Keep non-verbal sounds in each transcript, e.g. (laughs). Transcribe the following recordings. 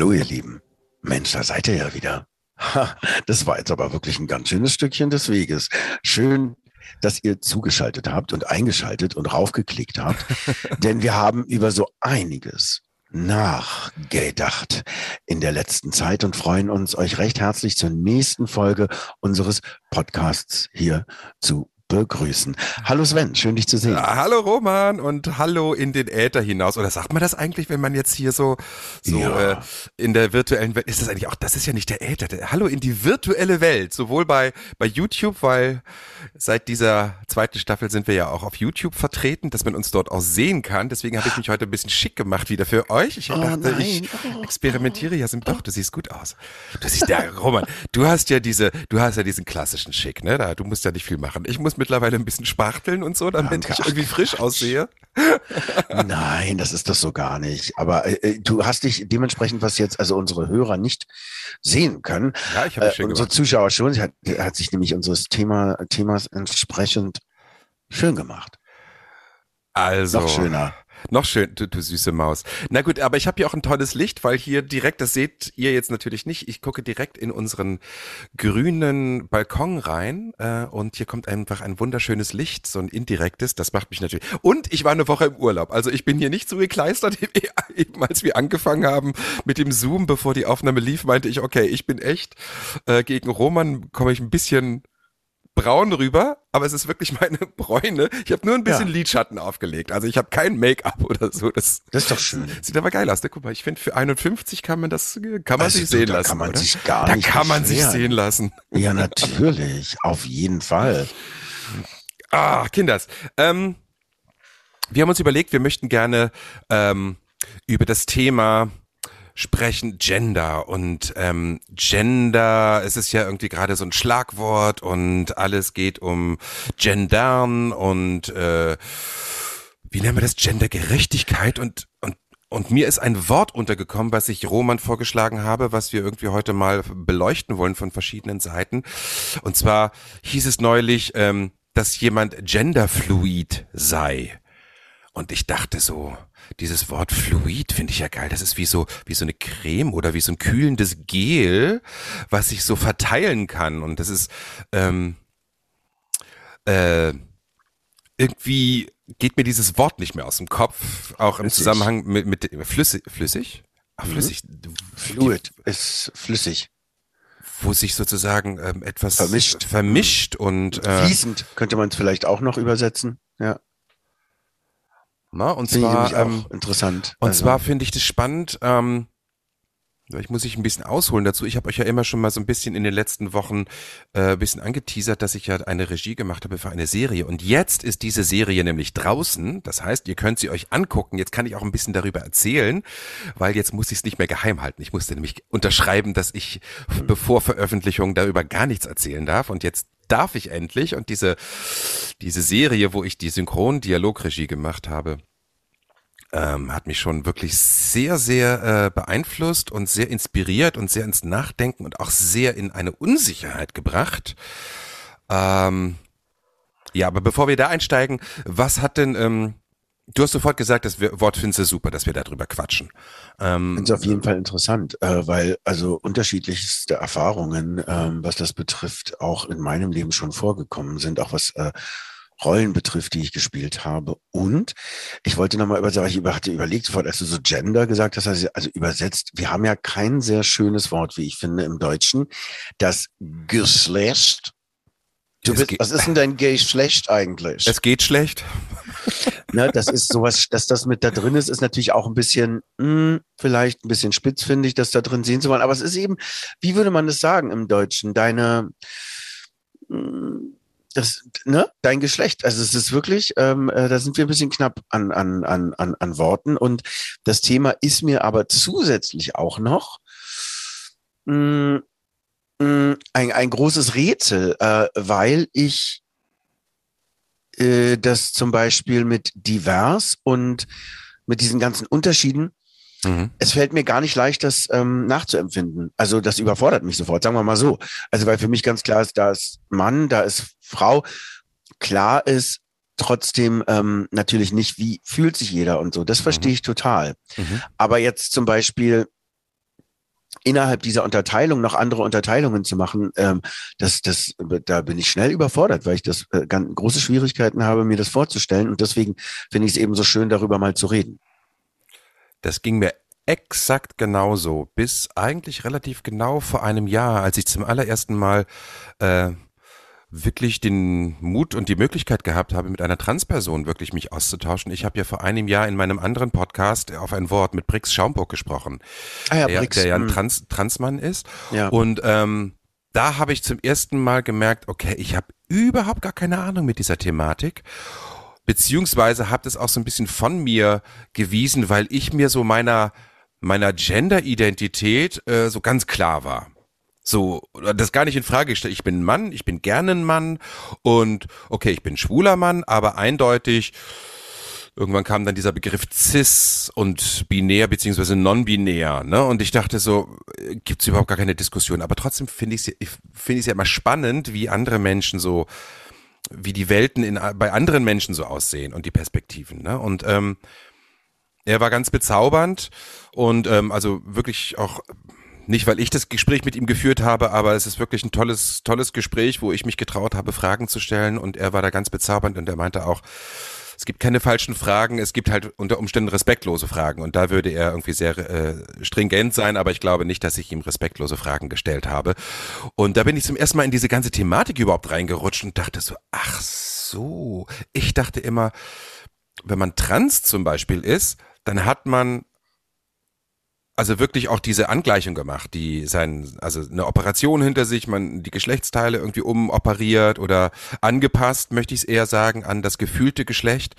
Hallo ihr Lieben. Mensch, da seid ihr ja wieder. Ha, das war jetzt aber wirklich ein ganz schönes Stückchen des Weges. Schön, dass ihr zugeschaltet habt und eingeschaltet und raufgeklickt habt, (laughs) denn wir haben über so einiges nachgedacht in der letzten Zeit und freuen uns, euch recht herzlich zur nächsten Folge unseres Podcasts hier zu begrüßen. Hallo Sven, schön dich zu sehen. Ja, hallo Roman und hallo in den Äther hinaus. Oder sagt man das eigentlich, wenn man jetzt hier so, so Ja. äh, in der virtuellen Welt, ist das eigentlich auch, das ist ja nicht der Äther. Der, hallo in die virtuelle Welt, sowohl bei, bei YouTube, weil seit dieser zweiten Staffel sind wir ja auch auf YouTube vertreten, dass man uns dort auch sehen kann. Deswegen habe ich mich heute ein bisschen schick gemacht wieder für euch. Ich dachte, nein. ich experimentiere ja, sind doch, du siehst gut aus. Du siehst ja, Roman, du hast ja diese, du hast ja diesen klassischen Schick, ne? Da, du musst ja nicht viel machen. Ich muss mittlerweile ein bisschen spachteln und so, damit Danke. ich irgendwie frisch aussehe. Nein, das ist das so gar nicht. Aber äh, äh, du hast dich dementsprechend, was jetzt also unsere Hörer nicht sehen können, Ja, ich äh, unsere gemacht. Zuschauer schon, sie hat, hat sich nämlich unseres Thema, Themas entsprechend schön gemacht. Also Noch schöner. Noch schön, du, du süße Maus. Na gut, aber ich habe hier auch ein tolles Licht, weil hier direkt, das seht ihr jetzt natürlich nicht, ich gucke direkt in unseren grünen Balkon rein äh, und hier kommt einfach ein wunderschönes Licht, so ein indirektes, das macht mich natürlich. Und ich war eine Woche im Urlaub, also ich bin hier nicht so gekleistert, (laughs) eben als wir angefangen haben mit dem Zoom, bevor die Aufnahme lief, meinte ich, okay, ich bin echt, äh, gegen Roman komme ich ein bisschen braun rüber, aber es ist wirklich meine (laughs) Bräune. Ich habe nur ein bisschen Ja. Lidschatten aufgelegt. Also ich habe kein Make-up oder so. Das Das ist doch schön. (laughs) sieht aber geil aus. Ne? Guck mal, ich finde für 51 kann man das kann man Also, sich sehen da lassen. kann man oder? sich gar da nicht kann man sich sehen lassen. Ja, natürlich. Auf jeden Fall. (laughs) Ah, Kinders. Ähm, wir haben uns überlegt, wir möchten gerne ähm, über das Thema sprechen, Gender und ähm, Gender, es ist ja irgendwie gerade so ein Schlagwort und alles geht um Gendern und äh, wie nennen wir das, Gendergerechtigkeit und, und und mir ist ein Wort untergekommen, was ich Roman vorgeschlagen habe, was wir irgendwie heute mal beleuchten wollen von verschiedenen Seiten. Und zwar hieß es neulich, ähm, dass jemand genderfluid sei. Und ich dachte so, dieses Wort fluid finde ich ja geil. Das ist wie so, wie so eine Creme oder wie so ein kühlendes Gel, was sich so verteilen kann. Und das ist, ähm, äh, irgendwie geht mir dieses Wort nicht mehr aus dem Kopf, auch im Flüssig. Zusammenhang mit, mit flüssig, flüssig? Ach, flüssig. Fluid ist flüssig. Wo sich sozusagen ähm, etwas Vermischt. vermischt und, äh, Fließend könnte man es vielleicht auch noch übersetzen. Ja, na, und finde ich zwar, nämlich ähm, auch interessant. Und Also, zwar finde ich das spannend, ähm, ich muss ich ein bisschen ausholen dazu. Ich habe euch ja immer schon mal so ein bisschen in den letzten Wochen äh, ein bisschen angeteasert, dass ich ja eine Regie gemacht habe für eine Serie. Und jetzt ist diese Serie nämlich draußen. Das heißt, ihr könnt sie euch angucken. Jetzt kann ich auch ein bisschen darüber erzählen, weil jetzt muss ich es nicht mehr geheim halten. Ich musste nämlich unterschreiben, dass ich bevor Veröffentlichung darüber gar nichts erzählen darf. Und jetzt darf ich endlich. Und diese, diese Serie, wo ich die Synchron-Dialogregie gemacht habe, ähm, hat mich schon wirklich sehr, sehr äh, beeinflusst und sehr inspiriert und sehr ins Nachdenken und auch sehr in eine Unsicherheit gebracht. Ähm, ja, aber bevor wir da einsteigen, was hat denn, ähm, du hast sofort gesagt, das Wort findest du super, dass wir darüber quatschen. Ähm, finde es auf jeden Fall interessant, äh, weil also unterschiedlichste Erfahrungen, ähm, was das betrifft, auch in meinem Leben schon vorgekommen sind, auch was äh, Rollen betrifft, die ich gespielt habe. Und ich wollte nochmal über, ich hatte überlegt sofort, als du so Gender gesagt hast, also, also übersetzt, wir haben ja kein sehr schönes Wort, wie ich finde, im Deutschen. Das Geschlecht. Du bist, was ist denn dein Geschlecht eigentlich? es geht schlecht. Ne, das ist sowas, dass das mit da drin ist, ist natürlich auch ein bisschen, mh, vielleicht ein bisschen spitzfindig, das da drin sehen zu wollen. Aber es ist eben, wie würde man das sagen im Deutschen? Deine, mh, das, ne, dein Geschlecht. Also es ist wirklich, ähm, äh, da sind wir ein bisschen knapp an, an, an, an, an Worten. Und das Thema ist mir aber zusätzlich auch noch mh, mh, ein, ein großes Rätsel, äh, weil ich äh, das zum Beispiel mit divers und mit diesen ganzen Unterschieden Mhm. Es fällt mir gar nicht leicht, das ähm, nachzuempfinden. Also das überfordert mich sofort, sagen wir mal so. Also weil für mich ganz klar ist, da ist Mann, da ist Frau. Klar ist trotzdem ähm, natürlich nicht, wie fühlt sich jeder und so. Das verstehe mhm. ich total. Mhm. Aber jetzt zum Beispiel innerhalb dieser Unterteilung noch andere Unterteilungen zu machen, ähm, das, das, da bin ich schnell überfordert, weil ich das äh, ganz große Schwierigkeiten habe, mir das vorzustellen. Und deswegen finde ich es eben so schön, darüber mal zu reden. Das ging mir exakt genauso, bis eigentlich relativ genau vor einem Jahr, als ich zum allerersten Mal äh, wirklich den Mut und die Möglichkeit gehabt habe, mit einer Transperson wirklich mich auszutauschen. Ich habe ja vor einem Jahr in meinem anderen Podcast auf ein Wort mit Brix Schaumburg gesprochen, ah ja, der, der ja ein hm. Trans Transmann ist. Ja. Und ähm, da habe ich zum ersten Mal gemerkt, okay, ich habe überhaupt gar keine Ahnung mit dieser Thematik beziehungsweise habt es auch so ein bisschen von mir gewiesen, weil ich mir so meiner meiner Gender-Identität äh, so ganz klar war. So, das gar nicht in Frage gestellt. Ich bin ein Mann, ich bin gerne ein Mann und okay, ich bin schwuler Mann, aber eindeutig irgendwann kam dann dieser Begriff cis und binär beziehungsweise non-binär, ne? Und ich dachte so, äh, gibt's überhaupt gar keine Diskussion. Aber trotzdem finde ich es finde ich ja immer spannend, wie andere Menschen so wie die Welten in, bei anderen Menschen so aussehen und die Perspektiven. Ne? Und ähm, er war ganz bezaubernd und ähm, also wirklich auch nicht, weil ich das Gespräch mit ihm geführt habe, aber es ist wirklich ein tolles, tolles Gespräch, wo ich mich getraut habe, Fragen zu stellen und er war da ganz bezaubernd und er meinte auch, es gibt keine falschen Fragen, es gibt halt unter Umständen respektlose Fragen. Und da würde er irgendwie sehr äh, stringent sein, aber ich glaube nicht, dass ich ihm respektlose Fragen gestellt habe. Und da bin ich zum ersten Mal in diese ganze Thematik überhaupt reingerutscht und dachte so, ach so, ich dachte immer, wenn man trans zum Beispiel ist, dann hat man also wirklich auch diese Angleichung gemacht, die sein, also eine Operation hinter sich, man die Geschlechtsteile irgendwie umoperiert oder angepasst, möchte ich es eher sagen, an das gefühlte Geschlecht.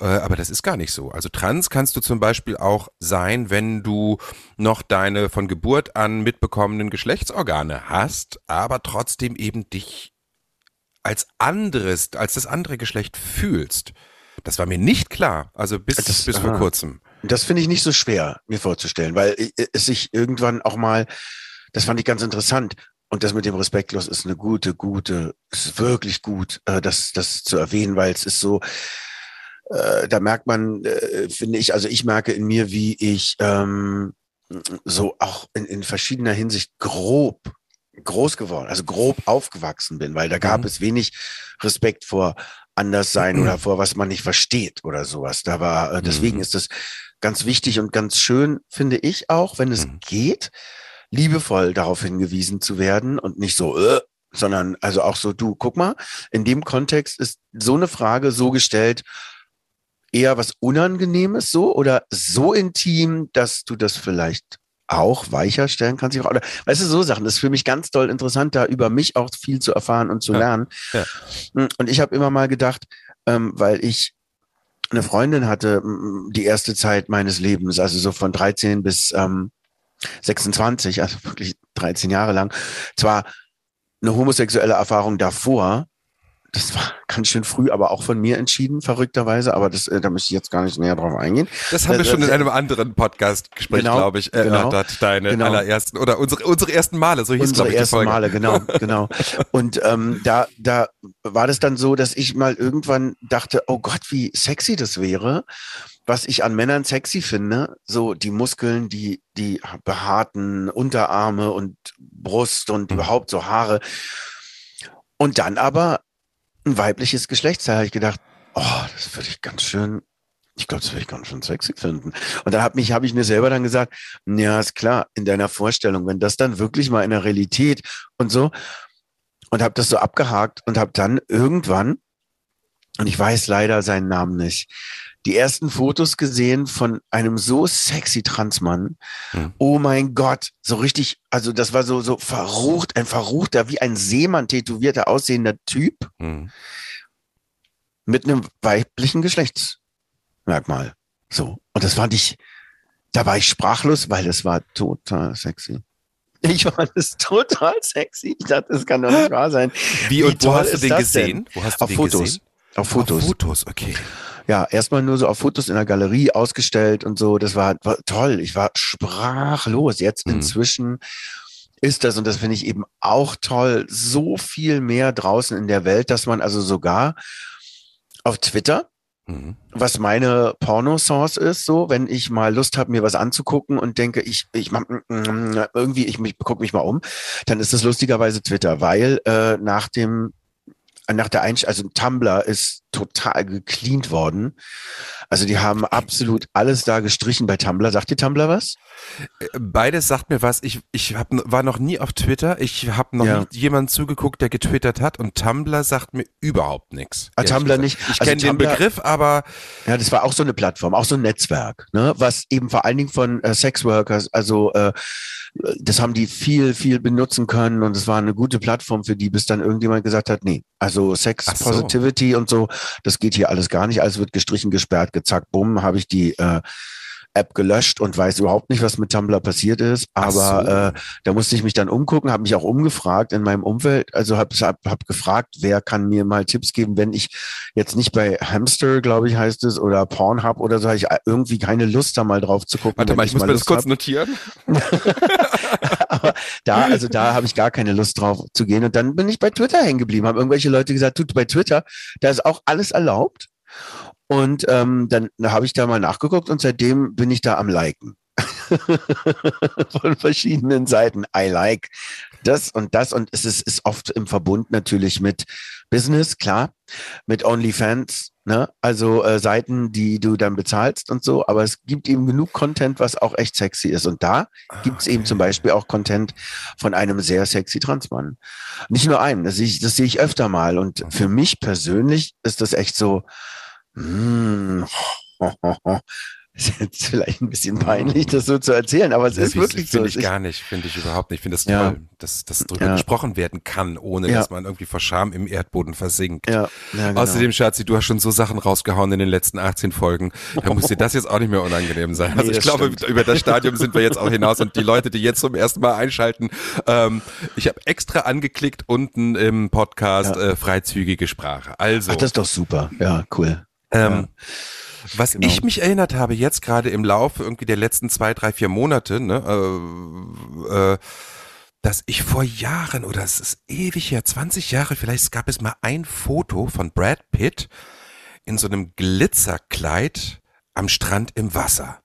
Äh, aber das ist gar nicht so. Also trans kannst du zum Beispiel auch sein, wenn du noch deine von Geburt an mitbekommenen Geschlechtsorgane hast, aber trotzdem eben dich als anderes, als das andere Geschlecht fühlst. Das war mir nicht klar, also bis, das, bis vor kurzem. Das finde ich nicht so schwer, mir vorzustellen, weil es sich irgendwann auch mal, das fand ich ganz interessant. Und das mit dem respektlos ist eine gute, gute, ist wirklich gut, äh, das, das zu erwähnen, weil es ist so, äh, da merkt man, äh, finde ich, also ich merke in mir, wie ich ähm, so auch in, in verschiedener Hinsicht grob groß geworden, also grob aufgewachsen bin, weil da gab mhm. es wenig Respekt vor Anderssein mhm. (clears throat) oder vor was man nicht versteht oder sowas. Da war, äh, deswegen mhm. ist das ganz wichtig und ganz schön, finde ich auch, wenn es mhm. geht, liebevoll darauf hingewiesen zu werden und nicht so, äh, sondern also auch so, du, guck mal, in dem Kontext ist so eine Frage so gestellt, eher was Unangenehmes so oder so intim, dass du das vielleicht auch weicher stellen kannst. Oder, weißt du, so Sachen. Das ist für mich ganz toll interessant, da über mich auch viel zu erfahren und zu ja. lernen. Ja. Und ich habe immer mal gedacht, ähm, weil ich eine Freundin hatte die erste Zeit meines Lebens, also so von 13 bis ähm, 26, also wirklich 13 Jahre lang, zwar eine homosexuelle Erfahrung davor, das war (laughs) ganz schön früh, aber auch von mir entschieden, verrückterweise. Aber das, äh, da möchte ich jetzt gar nicht näher drauf eingehen. Das haben wir äh, schon in einem anderen Podcast-Gespräch, genau, glaube ich, erörtert. Genau, deine genau. allerersten oder unsere unsere ersten Male, so hieß unsere ich, ersten Male, genau, (laughs) genau. Und ähm, da da war das dann so, dass ich mal irgendwann dachte, oh Gott, wie sexy das wäre, was ich an Männern sexy finde, so die Muskeln, die die behaarten Unterarme und Brust und mhm. überhaupt so Haare. Und dann aber ein weibliches Geschlechtsteil, habe ich gedacht, oh, das würde ich ganz schön, ich glaube, das würde ich ganz schön sexy finden. Und da habe mich, habe ich mir selber dann gesagt, ja, ist klar, in deiner Vorstellung, wenn das dann wirklich mal in der Realität und so, und habe das so abgehakt und habe dann irgendwann, und ich weiß leider seinen Namen nicht, die ersten Fotos gesehen von einem so sexy Transmann. Hm. Oh mein Gott, so richtig, also das war so, so verrucht, ein verruchter, wie ein Seemann tätowierter aussehender Typ Hm. mit einem weiblichen Geschlechtsmerkmal. So. Und das fand ich, da war ich sprachlos, weil es war total sexy. Ich fand es total sexy. Ich dachte, das kann doch nicht wahr sein. Wie, und wo hast du den gesehen? denn? Wo hast du Auf den Fotos. gesehen? Auf Fotos. Auf Fotos, okay. Ja, erstmal nur so auf Fotos in der Galerie ausgestellt und so. Das war, war toll. Ich war sprachlos. Jetzt Mhm. inzwischen ist das, und das finde ich eben auch toll, so viel mehr draußen in der Welt, dass man also sogar auf Twitter, Mhm. was meine Porno-Source ist, so, wenn ich mal Lust habe, mir was anzugucken und denke, ich, ich mach, irgendwie, ich, ich gucke mich mal um, dann ist das lustigerweise Twitter, weil äh, nach dem nach der Einsch also Tumblr ist total gecleant worden. Also die haben absolut alles da gestrichen bei Tumblr. Sagt dir Tumblr was? Beides sagt mir was. Ich, ich hab, war noch nie auf Twitter. Ich habe noch Ja. nie jemanden zugeguckt, der getwittert hat. Und Tumblr sagt mir überhaupt nichts. Ah, Tumblr nicht. Ich Also kenne den Begriff, aber Ja, das war auch so eine Plattform, auch so ein Netzwerk, ne, was eben vor allen Dingen von äh, Sexworkers, also äh, das haben die viel, viel benutzen können und es war eine gute Plattform für die, bis dann irgendjemand gesagt hat, nee, also Sex so. Positivity und so, das geht hier alles gar nicht, alles wird gestrichen, gesperrt, gezackt, bumm, habe ich die äh, App gelöscht und weiß überhaupt nicht, was mit Tumblr passiert ist. Aber so. äh, da musste ich mich dann umgucken, habe mich auch umgefragt in meinem Umfeld. Also habe hab, hab gefragt, wer kann mir mal Tipps geben, wenn ich jetzt nicht bei Hamster, glaube ich, heißt es, oder Pornhub oder so, habe ich irgendwie keine Lust, da mal drauf zu gucken. warte mal, ich muss mir das kurz hab. notieren. (laughs) (laughs) Aber da, also da habe ich gar keine Lust drauf zu gehen. Und dann bin ich bei Twitter hängen geblieben. Haben irgendwelche Leute gesagt, tut bei Twitter, da ist auch alles erlaubt. Und ähm, dann habe ich da mal nachgeguckt und seitdem bin ich da am Liken. (laughs) Von verschiedenen Seiten. I like das und das. Und es ist, ist oft im Verbund natürlich mit Business, klar, mit OnlyFans, ne? Also äh, Seiten, die du dann bezahlst und so, aber es gibt eben genug Content, was auch echt sexy ist. Und da gibt es eben zum Beispiel auch Content von einem sehr sexy Transmann. Nicht nur einem, das sehe ich, das sehe ich öfter mal. Und für mich persönlich ist das echt so, mm, (laughs) ist jetzt vielleicht ein bisschen peinlich, das so zu erzählen, aber es ist Wie- wirklich so. Finde ich ist- gar nicht, finde ich überhaupt nicht. Ich finde das Ja. toll, dass, dass darüber Ja. gesprochen werden kann, ohne Ja. dass man irgendwie vor Scham im Erdboden versinkt. ja, ja, genau. Außerdem, Schatzi, du hast schon so Sachen rausgehauen in den letzten 18 Folgen. Da muss dir das jetzt auch nicht mehr unangenehm sein. (laughs) Also Nee, ich das glaube, stimmt. über das Stadium sind wir jetzt auch hinaus und die Leute, die jetzt zum ersten Mal einschalten, ähm, ich habe extra angeklickt unten im Podcast äh, freizügige Sprache. Also, Ach, das ist doch super. Ja, cool. Ähm, was Genau. ich mich erinnert habe, jetzt gerade im Laufe irgendwie der letzten zwei, drei, vier Monate, ne, äh, äh, dass ich vor Jahren, oder es ist ewig her, 20 Jahre, vielleicht gab es mal ein Foto von Brad Pitt in so einem Glitzerkleid am Strand im Wasser.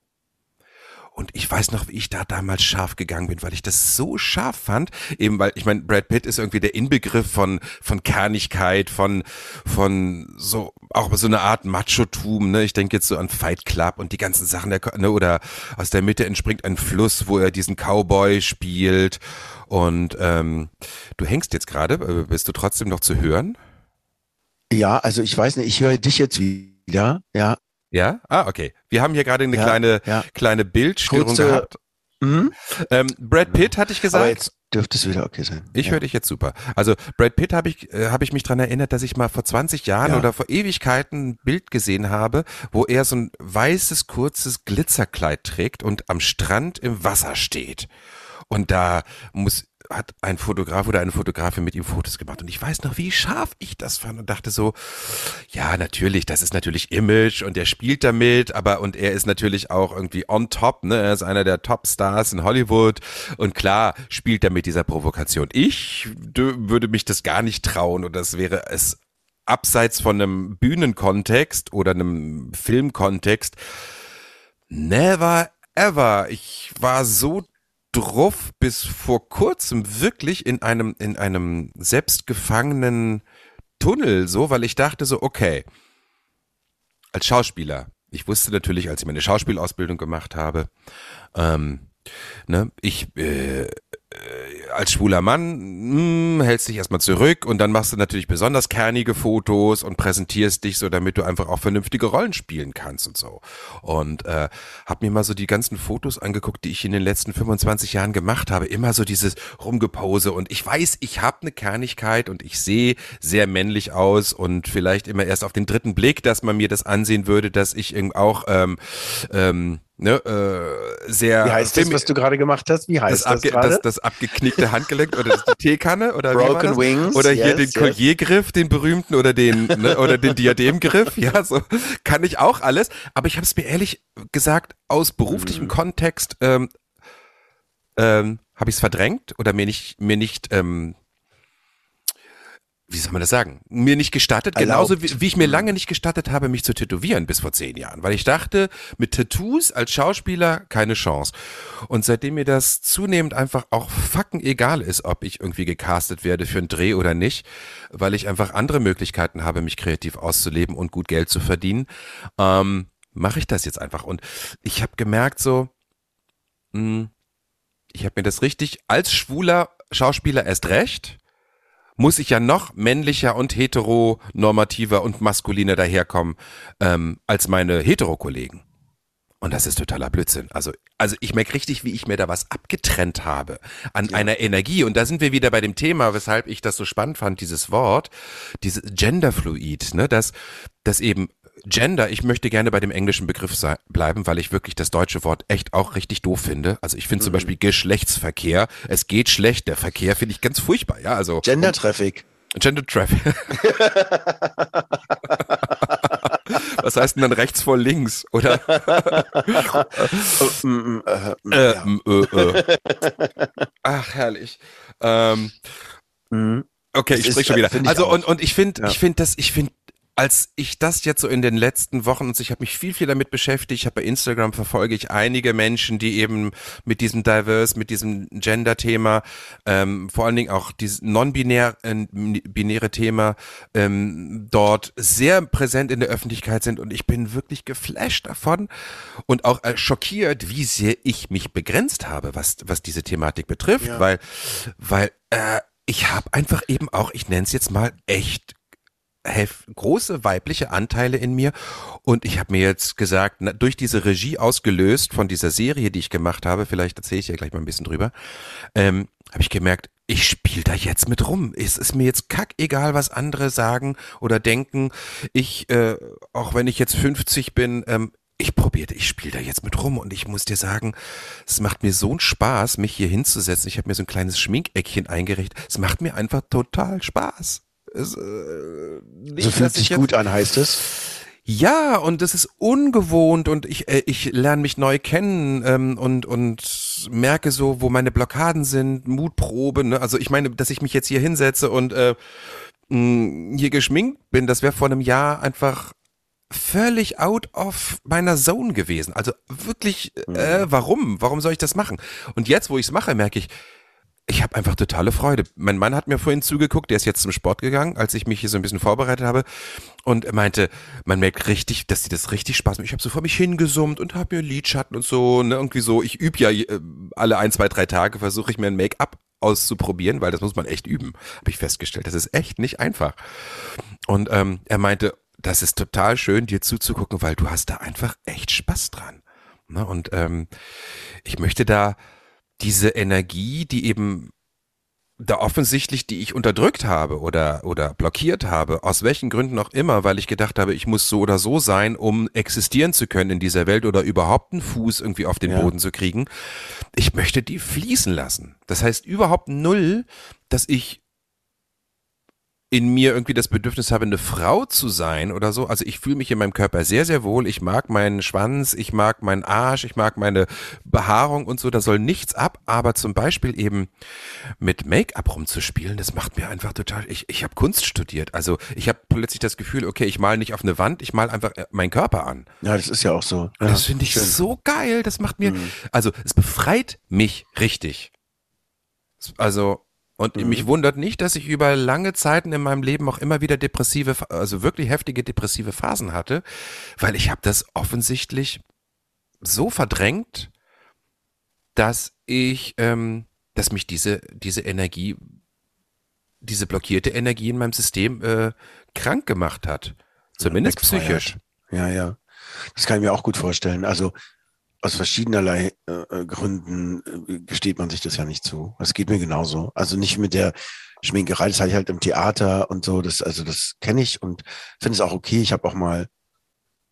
Und ich weiß noch, wie ich da damals scharf gegangen bin, weil ich das so scharf fand. Eben weil, ich meine, Brad Pitt ist irgendwie der Inbegriff von, von Kernigkeit, von, von so, auch so eine Art Machotum, ne? Ich denke jetzt so an Fight Club und die ganzen Sachen, der, ne? oder aus der Mitte entspringt ein Fluss, wo er diesen Cowboy spielt. Und ähm, du hängst jetzt gerade, äh, bist du trotzdem noch zu hören? Ja, also ich weiß nicht, ich höre dich jetzt wieder. Ja. Ja? Ah, okay. Wir haben hier gerade eine Ja, kleine, ja. kleine Bildstörung Kurze- gehabt. Mhm. Ähm, Brad Pitt hatte ich gesagt. Aber jetzt dürfte es wieder okay sein. Ich ja. höre dich jetzt super. Also Brad Pitt habe ich, äh, hab ich mich dran erinnert, dass ich mal vor 20 Jahren Ja. oder vor Ewigkeiten ein Bild gesehen habe, wo er so ein weißes, kurzes Glitzerkleid trägt und am Strand im Wasser steht. Und da muss, hat ein Fotograf oder eine Fotografin mit ihm Fotos gemacht. Und ich weiß noch, wie scharf ich das fand und dachte so, ja, natürlich, das ist natürlich Image und er spielt damit, aber und er ist natürlich auch irgendwie on top, ne? Er ist einer der Top-Stars in Hollywood und klar spielt er mit dieser Provokation. Ich würde mich das gar nicht trauen und das wäre es abseits von einem Bühnenkontext oder einem Filmkontext never ever. Ich war so druff bis vor kurzem wirklich in einem in einem selbstgefangenen Tunnel so, weil ich dachte so, okay, als Schauspieler, ich wusste natürlich, als ich meine Schauspielausbildung gemacht habe, ähm, ne, ich, äh, als schwuler Mann mh, hältst dich erstmal zurück und dann machst du natürlich besonders kernige Fotos und präsentierst dich so, damit du einfach auch vernünftige Rollen spielen kannst und so. Und äh, hab mir mal so die ganzen Fotos angeguckt, die ich in den letzten 25 Jahren gemacht habe. Immer so dieses Rumgepose und ich weiß, ich habe eine Kernigkeit und ich sehe sehr männlich aus und vielleicht immer erst auf den dritten Blick, dass man mir das ansehen würde, dass ich auch ähm, ähm, ne, äh, sehr. Wie heißt das, was du gerade gemacht hast? Wie heißt das, das, das, das, das abgeknickte Handgelenk oder das, die (laughs) Teekanne oder Broken Wings. Oder hier yes, den yes. Colliergriff, den berühmten oder den ne, oder den (laughs) Diademgriff. Ja, so kann ich auch alles. Aber ich habe es mir ehrlich gesagt aus beruflichem Mhm. Kontext ähm, ähm, habe ich es verdrängt oder mir nicht mir nicht ähm, wie soll man das sagen, mir nicht gestattet, genauso Erlaubt. wie, wie ich mir lange nicht gestattet habe, mich zu tätowieren bis vor zehn Jahren, weil ich dachte, mit Tattoos als Schauspieler keine Chance. Und seitdem mir das zunehmend einfach auch fucking egal ist, ob ich irgendwie gecastet werde für einen Dreh oder nicht, weil ich einfach andere Möglichkeiten habe, mich kreativ auszuleben und gut Geld zu verdienen, ähm, mache ich das jetzt einfach. Und ich habe gemerkt so, mh, ich habe mir das richtig als schwuler Schauspieler erst recht, muss ich ja noch männlicher und heteronormativer und maskuliner daherkommen ähm, als meine Hetero-Kollegen. Und das ist totaler Blödsinn. Also, also ich merke richtig, wie ich mir da was abgetrennt habe an einer Energie. Und da sind wir wieder bei dem Thema, weshalb ich das so spannend fand, dieses Wort, dieses Genderfluid, ne, dass, dass eben Gender, ich möchte gerne bei dem englischen Begriff sei, bleiben, weil ich wirklich das deutsche Wort echt auch richtig doof finde. Also ich finde zum Beispiel Geschlechtsverkehr, es geht schlecht, der Verkehr finde ich ganz furchtbar, ja, also Gender Traffic. Gender (laughs) Traffic. Was heißt denn dann rechts vor links? Oder (laughs) mm, äh, äh, äh, (laughs) äh. Ach, herrlich. Ähm, Mhm. okay, ich sprich schon äh, wieder. ich Also und, und ich finde, Ja. ich finde das, ich finde, als ich das jetzt so in den letzten Wochen, und ich habe mich viel, viel damit beschäftigt, ich habe bei Instagram verfolge ich einige Menschen, die eben mit diesem Diverse, mit diesem Gender-Thema, ähm, vor allen Dingen auch dieses non-binär, äh, binäre Thema ähm, dort sehr präsent in der Öffentlichkeit sind und ich bin wirklich geflasht davon und auch äh, schockiert, wie sehr ich mich begrenzt habe, was, was diese Thematik betrifft, Ja. weil, weil äh, ich habe einfach eben auch, ich nenne es jetzt mal echt große weibliche Anteile in mir und ich habe mir jetzt gesagt, na, durch diese Regie ausgelöst von dieser Serie, die ich gemacht habe, vielleicht erzähle ich ja gleich mal ein bisschen drüber, ähm, habe ich gemerkt, ich spiele da jetzt mit rum. Es ist mir jetzt kackegal, was andere sagen oder denken. Ich, äh, auch wenn ich jetzt 50 bin, ähm, ich probierte, ich spiele da jetzt mit rum und ich muss dir sagen, es macht mir so einen Spaß, mich hier hinzusetzen. Ich habe mir so ein kleines Schminkeckchen eingerichtet. Es macht mir einfach total Spaß. Es, äh, nicht, So fühlt sich gut an, heißt es. ja, und das ist ungewohnt und ich, äh, ich lerne mich neu kennen ähm, und, und merke so, wo meine Blockaden sind, Mutprobe. Ne? Also ich meine, dass ich mich jetzt hier hinsetze und äh, mh, hier geschminkt bin, das wäre vor einem Jahr einfach völlig out of meiner Zone gewesen. Also wirklich, äh, warum? Warum soll ich das machen? Und jetzt, wo ich es mache, merke ich, ich habe einfach totale Freude. Mein Mann hat mir vorhin zugeguckt, der ist jetzt zum Sport gegangen, als ich mich hier so ein bisschen vorbereitet habe und er meinte, man merkt richtig, dass sie das richtig Spaß macht. Ich habe so vor mich hingesummt und habe mir Lidschatten und so, ne, irgendwie so. Ich übe ja äh, alle ein, zwei, drei Tage, versuche ich mir ein Make-up auszuprobieren, weil das muss man echt üben, habe ich festgestellt. Das ist echt nicht einfach. Und ähm, er meinte, das ist total schön, dir zuzugucken, weil du hast da einfach echt Spaß dran. Ne? Und ähm, ich möchte da diese Energie, die eben da offensichtlich, die ich unterdrückt habe oder, oder blockiert habe, aus welchen Gründen auch immer, weil ich gedacht habe, ich muss so oder so sein, um existieren zu können in dieser Welt oder überhaupt einen Fuß irgendwie auf den Ja. Boden zu kriegen. Ich möchte die fließen lassen. Das heißt überhaupt null, dass ich in mir irgendwie das Bedürfnis habe, eine Frau zu sein oder so. Also ich fühle mich in meinem Körper sehr, sehr wohl. Ich mag meinen Schwanz, ich mag meinen Arsch, ich mag meine Behaarung und so. Da soll nichts ab. Aber zum Beispiel eben mit Make-up rumzuspielen, das macht mir einfach total. Ich, ich habe Kunst studiert. Also ich habe plötzlich das Gefühl, okay, ich mal nicht auf eine Wand, ich mal einfach äh, meinen Körper an. Ja, das ist ja auch so. Ja, das finde ich schön. so geil. Das macht mir, Mhm. also es befreit mich richtig. Also und Mhm. mich wundert nicht, dass ich über lange Zeiten in meinem Leben auch immer wieder depressive, also wirklich heftige depressive Phasen hatte, weil ich habe das offensichtlich so verdrängt, dass ich ähm, dass mich diese, diese Energie, diese blockierte Energie in meinem System äh, krank gemacht hat. Zumindest psychisch. Ja, ja. Das kann ich mir auch gut vorstellen. Also aus verschiedenerlei äh, äh, Gründen äh, gesteht man sich das ja nicht zu. Das geht mir genauso. Also nicht mit der Schminkerei, das habe ich halt im Theater und so. Das, also das kenne ich und finde es auch okay. Ich habe auch mal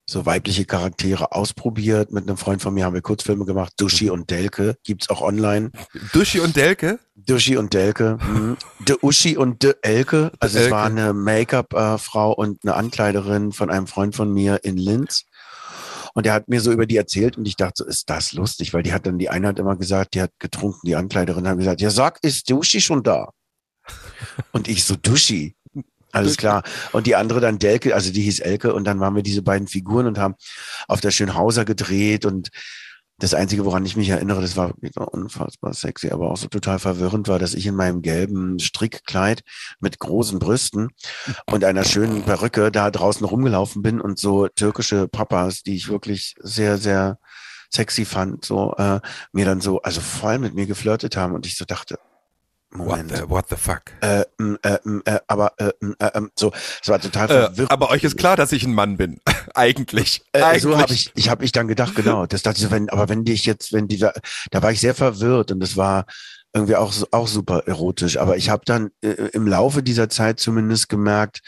so weibliche Charaktere ausprobiert. Mit einem Freund von mir haben wir Kurzfilme gemacht. Duschi und Delke gibt's auch online. Duschi und Delke? Duschi und Delke. Mhm. De Uschi und De Elke. Also es war eine Make-up-Frau und eine Ankleiderin von einem Freund von mir in Linz. Und er hat mir so über die erzählt und ich dachte, so, ist das lustig? Weil die hat dann, die eine hat immer gesagt, die hat getrunken, die Ankleiderin hat gesagt, ja sag, ist Duschi schon da? Und ich so, Duschi. Alles klar. Und die andere dann Delke, also die hieß Elke und dann waren wir diese beiden Figuren und haben auf der Schönhauser gedreht und das Einzige, woran ich mich erinnere, das war unfassbar sexy, aber auch so total verwirrend war, dass ich in meinem gelben Strickkleid mit großen Brüsten und einer schönen Perücke da draußen rumgelaufen bin und so türkische Papas, die ich wirklich sehr, sehr sexy fand, so äh, mir dann so, also voll mit mir geflirtet haben und ich so dachte, Moment. What the, what the fuck? Äh, äh, äh, aber äh, äh, so, es war total äh, verwirrend. aber euch ist klar, dass ich ein Mann bin, (laughs) eigentlich. Eigentlich. So habe ich, ich habe ich dann gedacht, genau. Das dachte ich, wenn, aber wenn dich jetzt, wenn dieser, da war ich sehr verwirrt und das war irgendwie auch auch super erotisch. Aber ich habe dann im Laufe dieser Zeit zumindest gemerkt,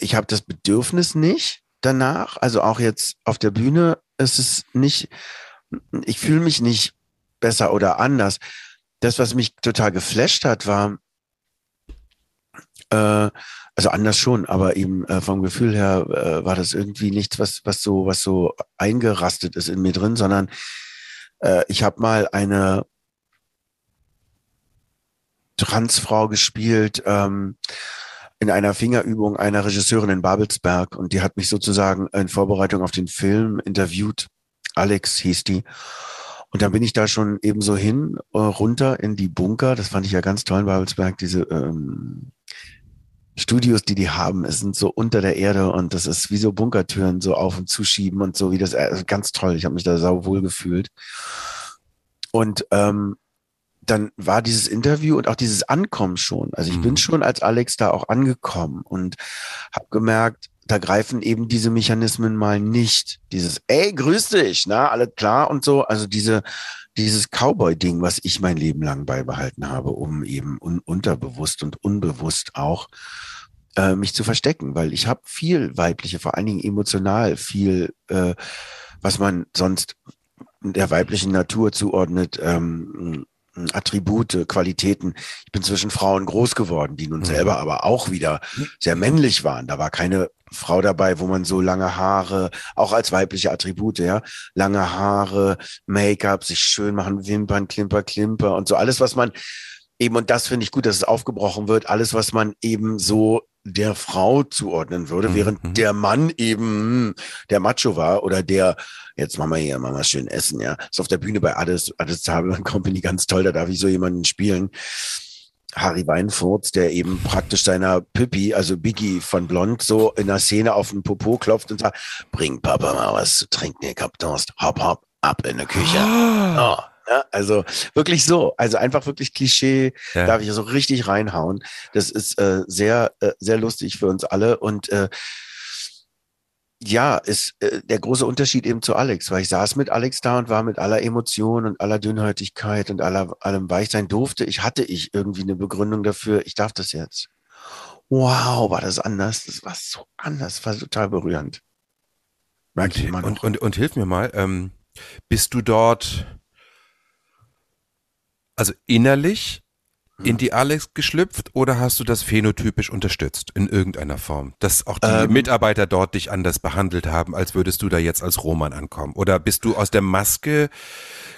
ich habe das Bedürfnis nicht danach. Also auch jetzt auf der Bühne ist es nicht. Ich fühle mich nicht besser oder anders das, was mich total geflasht hat, war, äh, also anders schon, aber eben äh, vom Gefühl her äh, war das irgendwie nichts, was, was so, was so eingerastet ist in mir drin, sondern äh, ich habe mal eine Transfrau gespielt ähm, in einer Fingerübung einer Regisseurin in Babelsberg und die hat mich sozusagen in Vorbereitung auf den Film interviewt. Alex hieß die. Und dann bin ich da schon eben so hin, äh, runter in die Bunker. Das fand ich ja ganz toll in Babelsberg, diese ähm, Studios, die die haben, es sind so unter der Erde und das ist wie so Bunkertüren so auf und zuschieben und so wie das, also ganz toll. Ich habe mich da sau wohl gefühlt. Und ähm, dann war dieses Interview und auch dieses Ankommen schon. Also ich mhm. bin schon als Alex da auch angekommen und habe gemerkt, da greifen eben diese Mechanismen mal nicht. Dieses, ey, grüß dich, na, alles klar und so. Also diese, dieses Cowboy-Ding, was ich mein Leben lang beibehalten habe, um eben un unterbewusst und unbewusst auch äh, mich zu verstecken, weil ich habe viel weibliche, vor allen Dingen emotional viel, äh, was man sonst der weiblichen Natur zuordnet, ähm, Attribute, Qualitäten. Ich bin zwischen Frauen groß geworden, die nun mhm. selber aber auch wieder sehr männlich waren. Da war keine Frau dabei, wo man so lange Haare, auch als weibliche Attribute, ja, lange Haare, Make-up, sich schön machen, Wimpern, Klimper, Klimper und so alles, was man eben, und das finde ich gut, dass es aufgebrochen wird, alles, was man eben so der Frau zuordnen würde, mhm. während mhm. der Mann eben hm, der Macho war oder der, jetzt machen wir hier, machen wir schön essen, ja. Ist auf der Bühne bei Ades, Ades Zabelmann Company ganz toll, da darf ich so jemanden spielen. Harry Weinfurz, der eben praktisch seiner Pippi, also Biggie von Blond, so in der Szene auf den Popo klopft und sagt, bring Papa mal was zu trinken, ich hab Durst, hopp, hopp, ab in der Küche. Oh. Ja, also wirklich so, also einfach wirklich Klischee, ja. darf ich so richtig reinhauen. Das ist äh, sehr, äh, sehr lustig für uns alle und äh, ja, ist äh, der große Unterschied eben zu Alex, weil ich saß mit Alex da und war mit aller Emotion und aller Dünnhäutigkeit und aller, allem Weichsein durfte. Ich hatte ich irgendwie eine Begründung dafür, ich darf das jetzt. Wow, war das anders. Das war so anders, war total berührend. Merke ich immer noch. Und, und, und hilf mir mal, ähm, bist du dort, also innerlich in die Alex geschlüpft oder hast du das phänotypisch unterstützt in irgendeiner Form? Dass auch die ähm, Mitarbeiter dort dich anders behandelt haben, als würdest du da jetzt als Roman ankommen? Oder bist du aus der Maske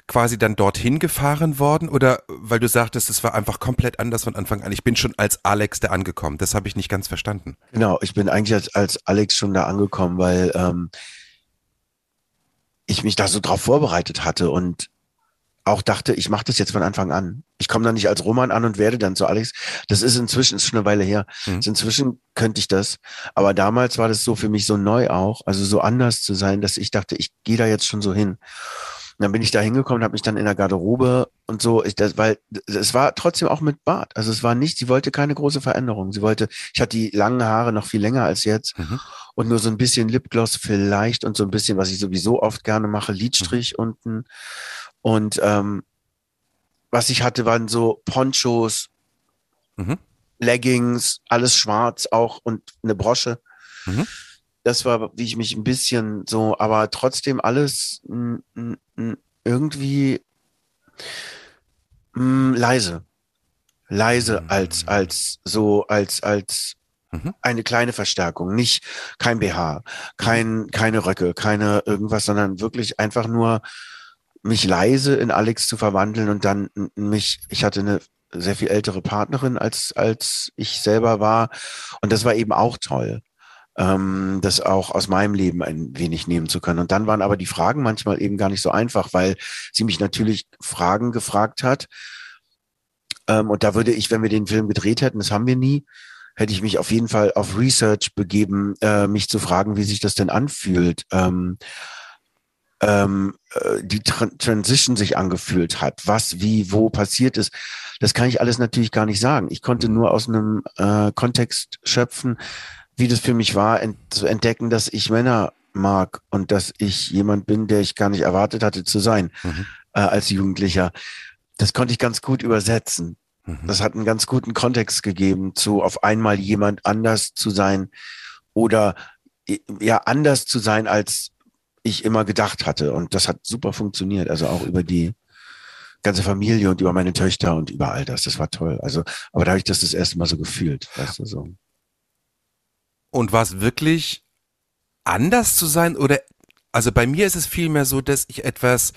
quasi dann dorthin gefahren worden? Oder weil du sagtest, es war einfach komplett anders von Anfang an. Ich bin schon als Alex da angekommen. Das habe ich nicht ganz verstanden. Genau, ich bin eigentlich als, als Alex schon da angekommen, weil ähm, ich mich da so drauf vorbereitet hatte und auch dachte, ich mache das jetzt von Anfang an. Ich komme dann nicht als Roman an und werde dann zu Alex. Das ist inzwischen, ist schon eine Weile her. Mhm. Inzwischen könnte ich das. Aber damals war das so für mich so neu auch, also so anders zu sein, dass ich dachte, ich gehe da jetzt schon so hin. dann bin ich da hingekommen, habe mich dann in der Garderobe und so, ich, das, weil es war trotzdem auch mit Bart. Also es war nicht, sie wollte keine große Veränderung. Sie wollte, ich hatte die langen Haare noch viel länger als jetzt mhm. und nur so ein bisschen Lipgloss vielleicht und so ein bisschen, was ich sowieso oft gerne mache, Lidstrich mhm. unten. Und ähm, was ich hatte, waren so Ponchos, mhm. Leggings, alles schwarz auch und eine Brosche. Mhm das war, wie ich mich ein bisschen so, aber trotzdem alles irgendwie leise. Leise mhm. als, als so, als, als mhm. eine kleine Verstärkung. Nicht kein BH, kein, keine Röcke, keine irgendwas, sondern wirklich einfach nur mich leise in Alex zu verwandeln und dann mich, ich hatte eine sehr viel ältere Partnerin als, als ich selber war. Und das war eben auch toll ähm, das auch aus meinem Leben ein wenig nehmen zu können. Und dann waren aber die Fragen manchmal eben gar nicht so einfach, weil sie mich natürlich Fragen gefragt hat. Ähm, und da würde ich, wenn wir den Film gedreht hätten, das haben wir nie, hätte ich mich auf jeden Fall auf Research begeben, äh, mich zu fragen, wie sich das denn anfühlt. Ähm, ähm, äh, die Tran Transition sich angefühlt hat, was, wie, wo passiert ist. Das kann ich alles natürlich gar nicht sagen. Ich konnte nur aus einem äh, Kontext schöpfen, wie das für mich war, ent zu entdecken, dass ich Männer mag und dass ich jemand bin, der ich gar nicht erwartet hatte zu sein mhm. äh, als Jugendlicher. Das konnte ich ganz gut übersetzen. Mhm. Das hat einen ganz guten Kontext gegeben, zu auf einmal jemand anders zu sein oder ja anders zu sein, als ich immer gedacht hatte. Und das hat super funktioniert. Also auch über die ganze Familie und über meine Töchter und über all das. Das war toll. Also, aber da habe ich das das erste Mal so gefühlt, weißt du so. Und war es wirklich anders zu sein oder also bei mir ist es vielmehr so, dass ich etwas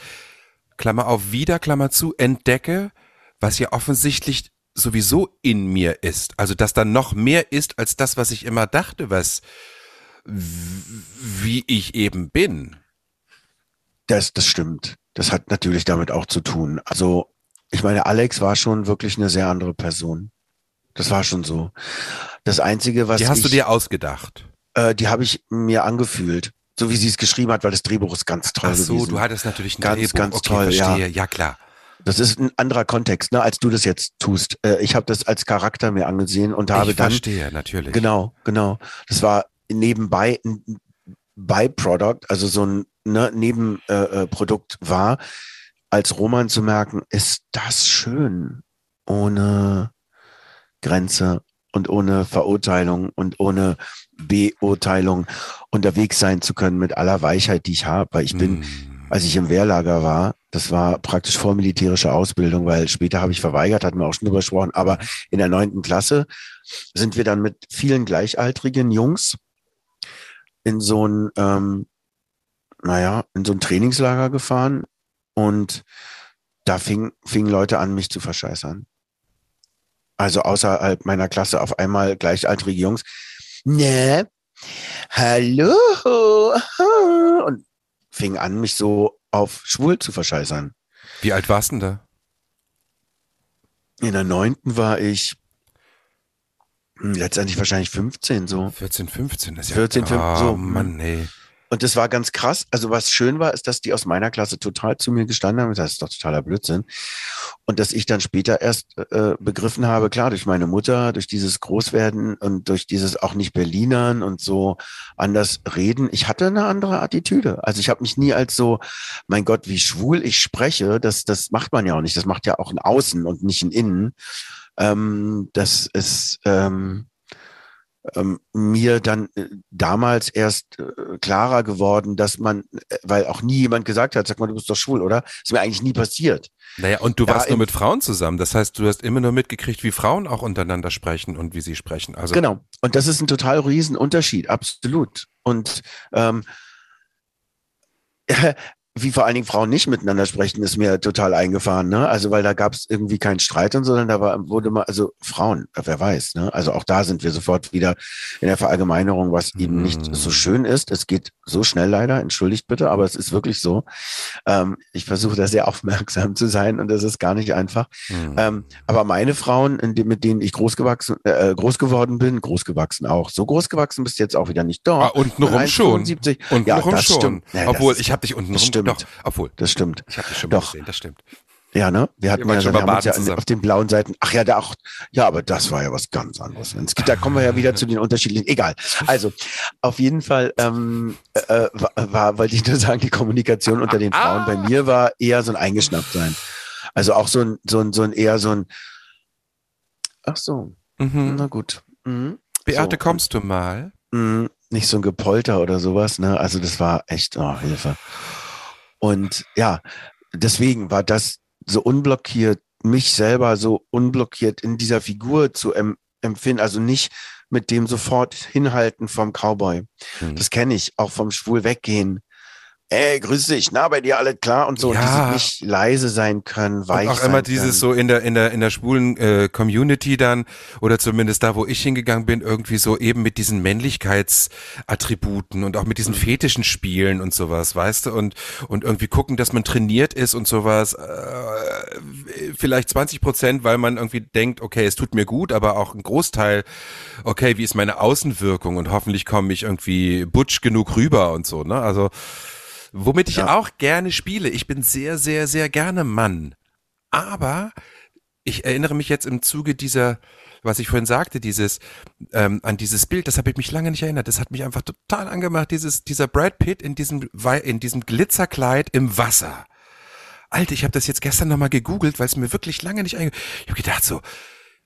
Klammer auf wieder Klammer zu entdecke, was ja offensichtlich sowieso in mir ist. Also dass da noch mehr ist als das, was ich immer dachte, was wie ich eben bin. Das, das stimmt. Das hat natürlich damit auch zu tun. Also ich meine, Alex war schon wirklich eine sehr andere Person. Das war schon so. Das Einzige, was. Die hast ich, du dir ausgedacht? Äh, die habe ich mir angefühlt. So wie sie es geschrieben hat, weil das Drehbuch ist ganz toll Ach so, gewesen. du hattest natürlich ein ganz, Drehbuch. Ganz, okay, toll, verstehe. ja. Ja, klar. Das ist ein anderer Kontext, ne, als du das jetzt tust. Äh, ich habe das als Charakter mir angesehen und habe ich dann. Ich verstehe, natürlich. Genau, genau. Das war nebenbei ein Byproduct, also so ein ne, Nebenprodukt äh, war, als Roman zu merken, ist das schön ohne Grenze und ohne Verurteilung und ohne Beurteilung unterwegs sein zu können mit aller Weichheit, die ich habe. Weil ich bin, mm. als ich im Wehrlager war, das war praktisch vormilitärische Ausbildung, weil später habe ich verweigert, hatten wir auch schon drüber gesprochen, aber in der neunten Klasse sind wir dann mit vielen gleichaltrigen Jungs in so ein, ähm, naja, in so ein Trainingslager gefahren und da fingen fing Leute an, mich zu verscheißern also außerhalb meiner Klasse auf einmal gleichaltrige Jungs, ne, hallo, (laughs) und fing an, mich so auf schwul zu verscheißern. Wie alt warst du denn da? In der neunten war ich letztendlich wahrscheinlich 15 so. 14, 15, das ist ja 14, 15, oh, so. Mann, ey. Und das war ganz krass. Also was schön war, ist, dass die aus meiner Klasse total zu mir gestanden haben. Das ist doch totaler Blödsinn. Und dass ich dann später erst äh, begriffen habe, klar, durch meine Mutter, durch dieses Großwerden und durch dieses auch nicht Berlinern und so anders reden. Ich hatte eine andere Attitüde. Also ich habe mich nie als so, mein Gott, wie schwul ich spreche. Das, das macht man ja auch nicht. Das macht ja auch ein Außen und nicht ein Innen. Ähm, das ist... Ähm, ähm, mir dann äh, damals erst äh, klarer geworden, dass man, äh, weil auch nie jemand gesagt hat, sag mal, du bist doch schwul, oder? Das ist mir eigentlich nie passiert. Naja, und du warst nur mit Frauen zusammen. Das heißt, du hast immer nur mitgekriegt, wie Frauen auch untereinander sprechen und wie sie sprechen. Also genau. Und das ist ein total riesen Unterschied, absolut. Und ähm, (laughs) wie vor allen Dingen Frauen nicht miteinander sprechen, ist mir total eingefahren. Ne? Also weil da gab es irgendwie keinen Streit und so, sondern da war, wurde mal, also Frauen, wer weiß. Ne? Also auch da sind wir sofort wieder in der Verallgemeinerung, was eben nicht so mm. schön ist. Es geht so schnell leider, entschuldigt bitte, aber es ist wirklich so. Ähm, ich versuche da sehr aufmerksam zu sein und das ist gar nicht einfach. Mhm. Ähm, aber meine Frauen, mit denen ich großgewachsen, äh, groß geworden bin, großgewachsen auch, so groß gewachsen bist du jetzt auch wieder nicht dort. Ah, untenrum schon. Und ja, das schon. Stimmt. Ja, Obwohl, ich habe dich untenrum stimmt. Doch, obwohl. Das stimmt. Ich habe dich schon mal Doch. gesehen, das stimmt. Ja, ne? Wir hatten Wir ja, schon mal haben uns ja zusammen. auf den blauen Seiten. Ach ja, da auch. Ja, aber das war ja was ganz anderes. Da kommen wir ja wieder zu den unterschiedlichen. Egal. Also auf jeden Fall ähm, äh, war, war, wollte ich nur sagen, die Kommunikation unter den Frauen bei mir war eher so ein eingeschnappt sein. Also auch so ein, so ein, so ein eher so ein. Ach so. Mhm. Na gut. Mhm. Beate, So. kommst du mal? Mm, nicht so ein Gepolter oder sowas, ne? Also das war echt, oh, Hilfe. Und ja, deswegen war das so unblockiert, mich selber so unblockiert in dieser Figur zu em empfinden, also nicht mit dem sofort hinhalten vom Cowboy. Mhm. Das kenne ich, auch vom Schwul weggehen. Ey, grüß dich, na, bei dir alles klar und so. Ja. Und dieses nicht leise sein können, weich Und auch immer dieses können. so in der in der in der schwulen äh, Community dann oder zumindest da, wo ich hingegangen bin, irgendwie so eben mit diesen Männlichkeitsattributen und auch mit diesen fetischen Spielen und sowas, weißt du und und irgendwie gucken, dass man trainiert ist und sowas. Äh, vielleicht 20 Prozent, weil man irgendwie denkt, okay, es tut mir gut, aber auch ein Großteil, okay, wie ist meine Außenwirkung und hoffentlich komme ich irgendwie butsch genug rüber und so, ne? Also Womit ich Ja. auch gerne spiele. Ich bin sehr, sehr, sehr gerne Mann. Aber ich erinnere mich jetzt im Zuge dieser, was ich vorhin sagte, dieses, ähm, an dieses Bild, das habe ich mich lange nicht erinnert. Das hat mich einfach total angemacht, dieses, dieser Brad Pitt in diesem, in diesem Glitzerkleid im Wasser. Alter, ich habe das jetzt gestern nochmal gegoogelt, weil es mir wirklich lange nicht einge... Ich habe gedacht so,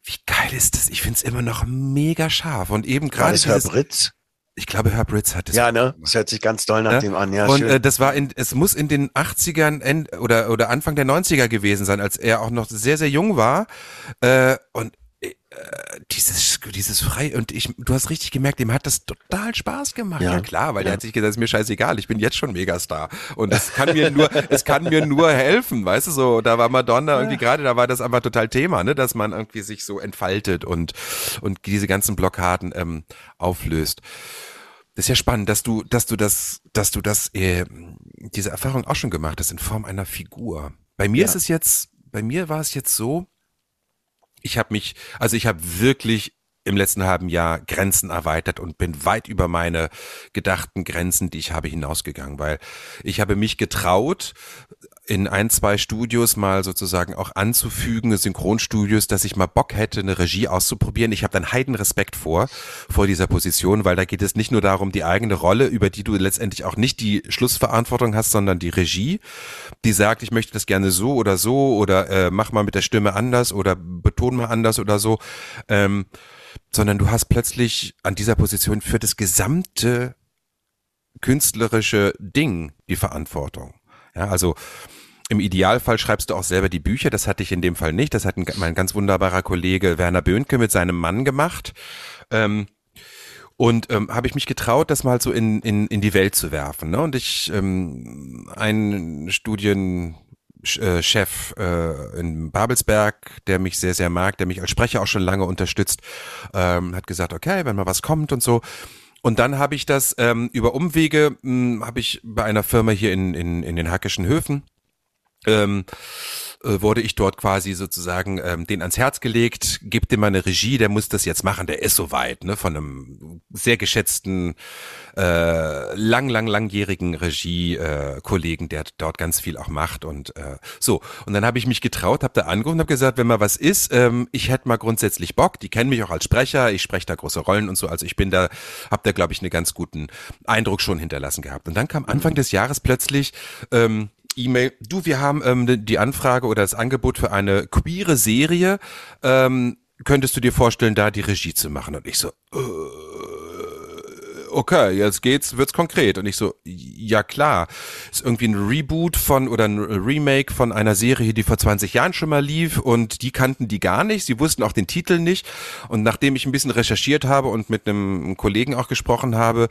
wie geil ist das? Ich find's immer noch mega scharf. Und eben gerade das Herr dieses, Britz? Ich glaube, Herr Britz hat es Ja, ne? Das hört sich ganz doll nach Ja. dem an. Ja, und schön. äh, das war in, es muss in den 80ern end, oder, oder Anfang der 90er gewesen sein, als er auch noch sehr, sehr jung war. Äh, und dieses, dieses frei, und ich, du hast richtig gemerkt, dem hat das total Spaß gemacht. Ja, Ja. klar, weil der Ja. hat sich gesagt, ist mir scheißegal, ich bin jetzt schon Megastar. Und es kann mir nur, (laughs) es kann mir nur helfen, weißt du, so, da war Madonna irgendwie gerade, da war das einfach total Thema, ne, dass man irgendwie sich so entfaltet und, und diese ganzen Blockaden ähm, auflöst. Das ist ja spannend, dass du, dass du das, dass du das, äh, diese Erfahrung auch schon gemacht hast in Form einer Figur. Bei mir Ja. ist es jetzt, bei mir war es jetzt so, ich habe mich, also ich habe wirklich im letzten halben Jahr Grenzen erweitert und bin weit über meine gedachten Grenzen, die ich habe, hinausgegangen, weil ich habe mich getraut, in ein, zwei Studios mal sozusagen auch anzufügen, Synchronstudios, dass ich mal Bock hätte, eine Regie auszuprobieren. Ich habe dann heiden Respekt vor, vor dieser Position, weil da geht es nicht nur darum, die eigene Rolle, über die du letztendlich auch nicht die Schlussverantwortung hast, sondern die Regie, die sagt, ich möchte das gerne so oder so oder äh, mach mal mit der Stimme anders oder beton mal anders oder so, ähm, sondern du hast plötzlich an dieser Position für das gesamte künstlerische Ding die Verantwortung. Ja, also im Idealfall schreibst du auch selber die Bücher. Das hatte ich in dem Fall nicht. Das hat ein, mein ganz wunderbarer Kollege Werner Böhnke mit seinem Mann gemacht. Ähm, und ähm, habe ich mich getraut, das mal so in, in, in die Welt zu werfen. Ne? Und ich, ähm, ein Studienchef äh, in Babelsberg, der mich sehr, sehr mag, der mich als Sprecher auch schon lange unterstützt, ähm, hat gesagt, okay, wenn mal was kommt und so. Und dann habe ich das ähm, über Umwege, habe ich bei einer Firma hier in, in, in den Hackischen Höfen, ähm, äh, wurde ich dort quasi sozusagen ähm, den ans Herz gelegt, gibt dem mal eine Regie, der muss das jetzt machen, der ist soweit, ne, von einem sehr geschätzten, äh, lang, lang, langjährigen Regie-Kollegen, der dort ganz viel auch macht und äh, so. Und dann habe ich mich getraut, habe da angerufen und habe gesagt, wenn mal was ist, ähm, ich hätte mal grundsätzlich Bock, die kennen mich auch als Sprecher, ich spreche da große Rollen und so, also ich bin da, habe da, glaube ich, einen ganz guten Eindruck schon hinterlassen gehabt. Und dann kam Anfang des Jahres plötzlich ähm, E-Mail, du, wir haben ähm, die Anfrage oder das Angebot für eine queere Serie. Ähm, könntest du dir vorstellen, da die Regie zu machen? Und ich so, äh, okay, jetzt geht's, wird's konkret. Und ich so, ja klar, ist irgendwie ein Reboot von oder ein Remake von einer Serie, die vor 20 Jahren schon mal lief und die kannten die gar nicht. Sie wussten auch den Titel nicht. Und nachdem ich ein bisschen recherchiert habe und mit einem Kollegen auch gesprochen habe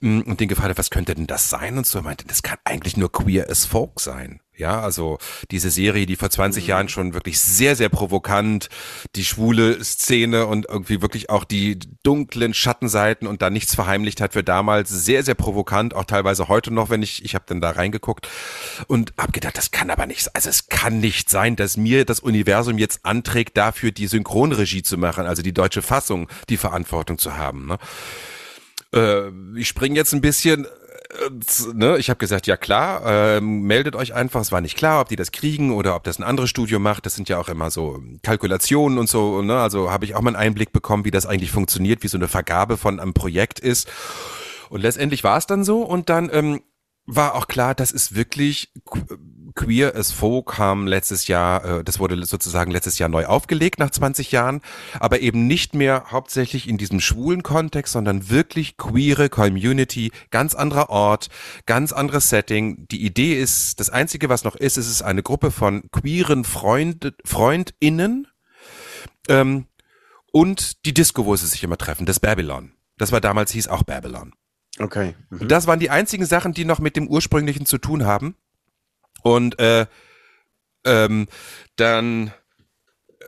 mh, und den gefragt habe, was könnte denn das sein? Und so meinte, das kann eigentlich nur queer as folk sein. Ja, also diese Serie, die vor 20 Jahren schon wirklich sehr, sehr provokant die schwule Szene und irgendwie wirklich auch die dunklen Schattenseiten und da nichts verheimlicht hat für damals. Sehr, sehr provokant, auch teilweise heute noch, wenn ich, ich habe dann da reingeguckt und habe gedacht, das kann aber nicht, also es kann nicht sein, dass mir das Universum jetzt anträgt, dafür die Synchronregie zu machen, also die deutsche Fassung, die Verantwortung zu haben. Ne? Äh, ich springe jetzt ein bisschen ne, ich habe gesagt, ja klar, ähm, meldet euch einfach. Es war nicht klar, ob die das kriegen oder ob das ein anderes Studio macht. Das sind ja auch immer so Kalkulationen und so. Ne? Also habe ich auch mal einen Einblick bekommen, wie das eigentlich funktioniert, wie so eine Vergabe von einem Projekt ist. Und letztendlich war es dann so. Und dann ähm, war auch klar, das ist wirklich Queer as Folk kam letztes Jahr, äh, das wurde sozusagen letztes Jahr neu aufgelegt nach 20 Jahren, aber eben nicht mehr hauptsächlich in diesem schwulen Kontext, sondern wirklich queere Community, ganz anderer Ort, ganz anderes Setting. Die Idee ist, das Einzige, was noch ist, ist es eine Gruppe von queeren Freund, FreundInnen ähm, und die Disco, wo sie sich immer treffen, das Babylon. Das war damals, hieß auch Babylon. Okay. Mhm. Das waren die einzigen Sachen, die noch mit dem ursprünglichen zu tun haben. Und äh, ähm, dann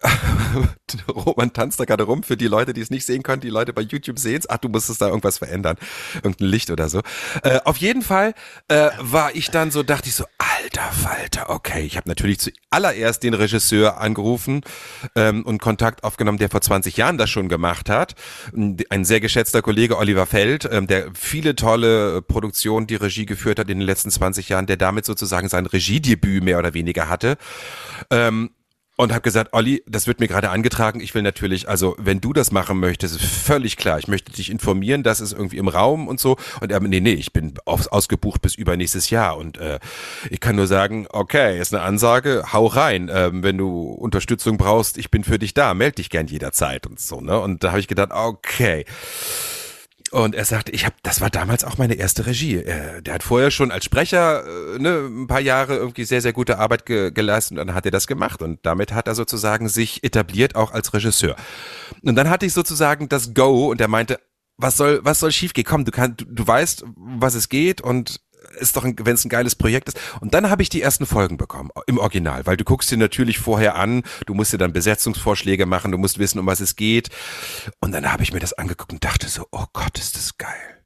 (laughs) Roman tanzt da gerade rum für die Leute, die es nicht sehen können. Die Leute bei YouTube sehen es. Ach, du musstest da irgendwas verändern. Irgendein Licht oder so. Äh, auf jeden Fall äh, war ich dann so, dachte ich so, alter Falter, okay. Ich habe natürlich zuallererst den Regisseur angerufen ähm, und Kontakt aufgenommen, der vor 20 Jahren das schon gemacht hat. Ein sehr geschätzter Kollege, Oliver Feld, ähm, der viele tolle Produktionen, die Regie geführt hat in den letzten 20 Jahren, der damit sozusagen sein Regiedebüt mehr oder weniger hatte. Ähm, und habe gesagt, Olli, das wird mir gerade angetragen. Ich will natürlich, also wenn du das machen möchtest, ist völlig klar. Ich möchte dich informieren, das ist irgendwie im Raum und so. Und er, nee, nee, ich bin aus, ausgebucht bis übernächstes Jahr. Und äh, ich kann nur sagen, okay, ist eine Ansage, hau rein. Ähm, wenn du Unterstützung brauchst, ich bin für dich da, melde dich gern jederzeit und so. Ne? Und da habe ich gedacht, okay. Und er sagte, ich habe, das war damals auch meine erste Regie. Er, der hat vorher schon als Sprecher äh, ne, ein paar Jahre irgendwie sehr, sehr gute Arbeit ge geleistet und dann hat er das gemacht und damit hat er sozusagen sich etabliert auch als Regisseur. Und dann hatte ich sozusagen das Go und er meinte, was soll, was soll schiefgehen? Komm, du kannst, du, du weißt, was es geht und ist doch, wenn es ein geiles Projekt ist. Und dann habe ich die ersten Folgen bekommen im Original, weil du guckst dir natürlich vorher an, du musst dir dann Besetzungsvorschläge machen, du musst wissen, um was es geht. Und dann habe ich mir das angeguckt und dachte so, oh Gott, ist das geil.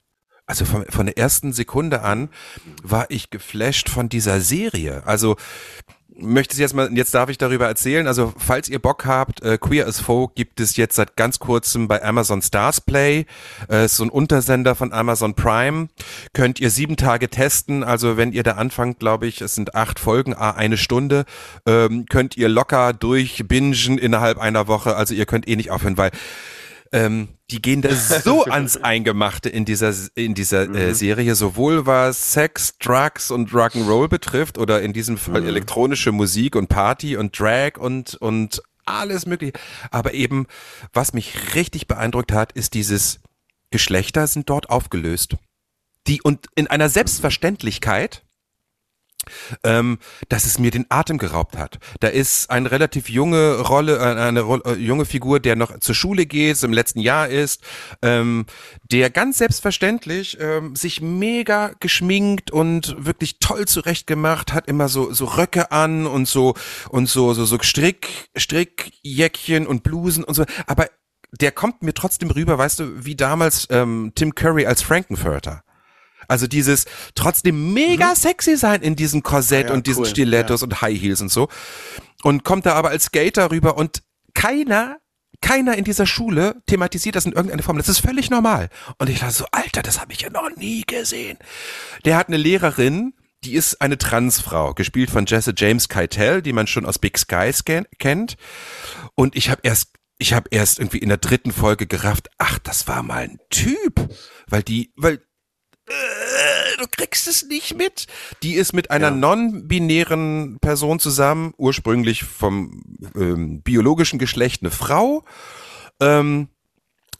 Also von, von der ersten Sekunde an war ich geflasht von dieser Serie. Also möchte ich jetzt mal, jetzt darf ich darüber erzählen. Also, falls ihr Bock habt, äh, Queer as Folk gibt es jetzt seit ganz kurzem bei Amazon Stars Play. Äh, ist so ein Untersender von Amazon Prime. Könnt ihr sieben Tage testen. Also, wenn ihr da anfangt, glaube ich, es sind acht Folgen, ah, eine Stunde, ähm, könnt ihr locker durchbingen innerhalb einer Woche. Also, ihr könnt eh nicht aufhören, weil ähm, die gehen da (laughs) so ans Eingemachte in dieser in dieser äh, mhm. äh, Serie, sowohl was Sex, Drugs und Rock'n'Roll betrifft oder in diesem Fall mhm. elektronische Musik und Party und Drag und und alles mögliche. Aber eben, was mich richtig beeindruckt hat, ist dieses Geschlechter sind dort aufgelöst. Die und in einer Selbstverständlichkeit, ähm, dass es mir den Atem geraubt hat. Da ist eine relativ junge Rolle, äh, eine äh, junge Figur, der noch zur Schule geht, im letzten Jahr ist, ähm, der ganz selbstverständlich ähm, sich mega geschminkt und wirklich toll zurechtgemacht hat, immer so so Röcke an und so und so so so Strick Strickjäckchen und Blusen und so, aber der kommt mir trotzdem rüber, weißt du, wie damals ähm, Tim Curry als Frankenfurter. Also dieses trotzdem mega mhm. sexy sein in diesem Korsett ja, und diesen cool. Stilettos ja. und High Heels und so. Und kommt da aber als Skater rüber und keiner, keiner in dieser Schule thematisiert das in irgendeiner Form. Das ist völlig normal. Und ich dachte so, Alter, das habe ich ja noch nie gesehen. Der hat eine Lehrerin, die ist eine Transfrau, gespielt von Jesse James Keitel, die man schon aus Big Skies kennt. Und ich habe erst ich habe erst irgendwie in der dritten Folge gerafft, ach, das war mal ein Typ, weil die, weil äh, du kriegst es nicht mit. Die ist mit einer ja. non-binären Person zusammen, ursprünglich vom ähm, biologischen Geschlecht eine Frau. Ähm,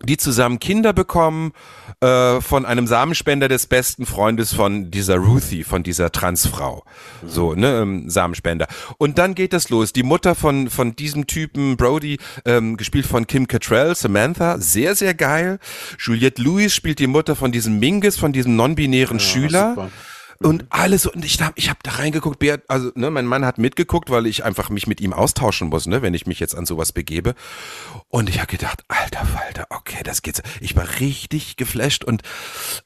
die zusammen Kinder bekommen äh, von einem Samenspender des besten Freundes von dieser Ruthie, von dieser Transfrau. So, ne, ähm, Samenspender. Und dann geht das los. Die Mutter von, von diesem Typen, Brody, ähm, gespielt von Kim Cattrall, Samantha, sehr, sehr geil. Juliette Lewis spielt die Mutter von diesem Mingus, von diesem non-binären ja, Schüler. Super und mhm. alles und ich hab, ich habe da reingeguckt, Beat, also ne, mein Mann hat mitgeguckt, weil ich einfach mich mit ihm austauschen muss, ne, wenn ich mich jetzt an sowas begebe. Und ich habe gedacht, alter Falter, okay, das geht's. Ich war richtig geflasht und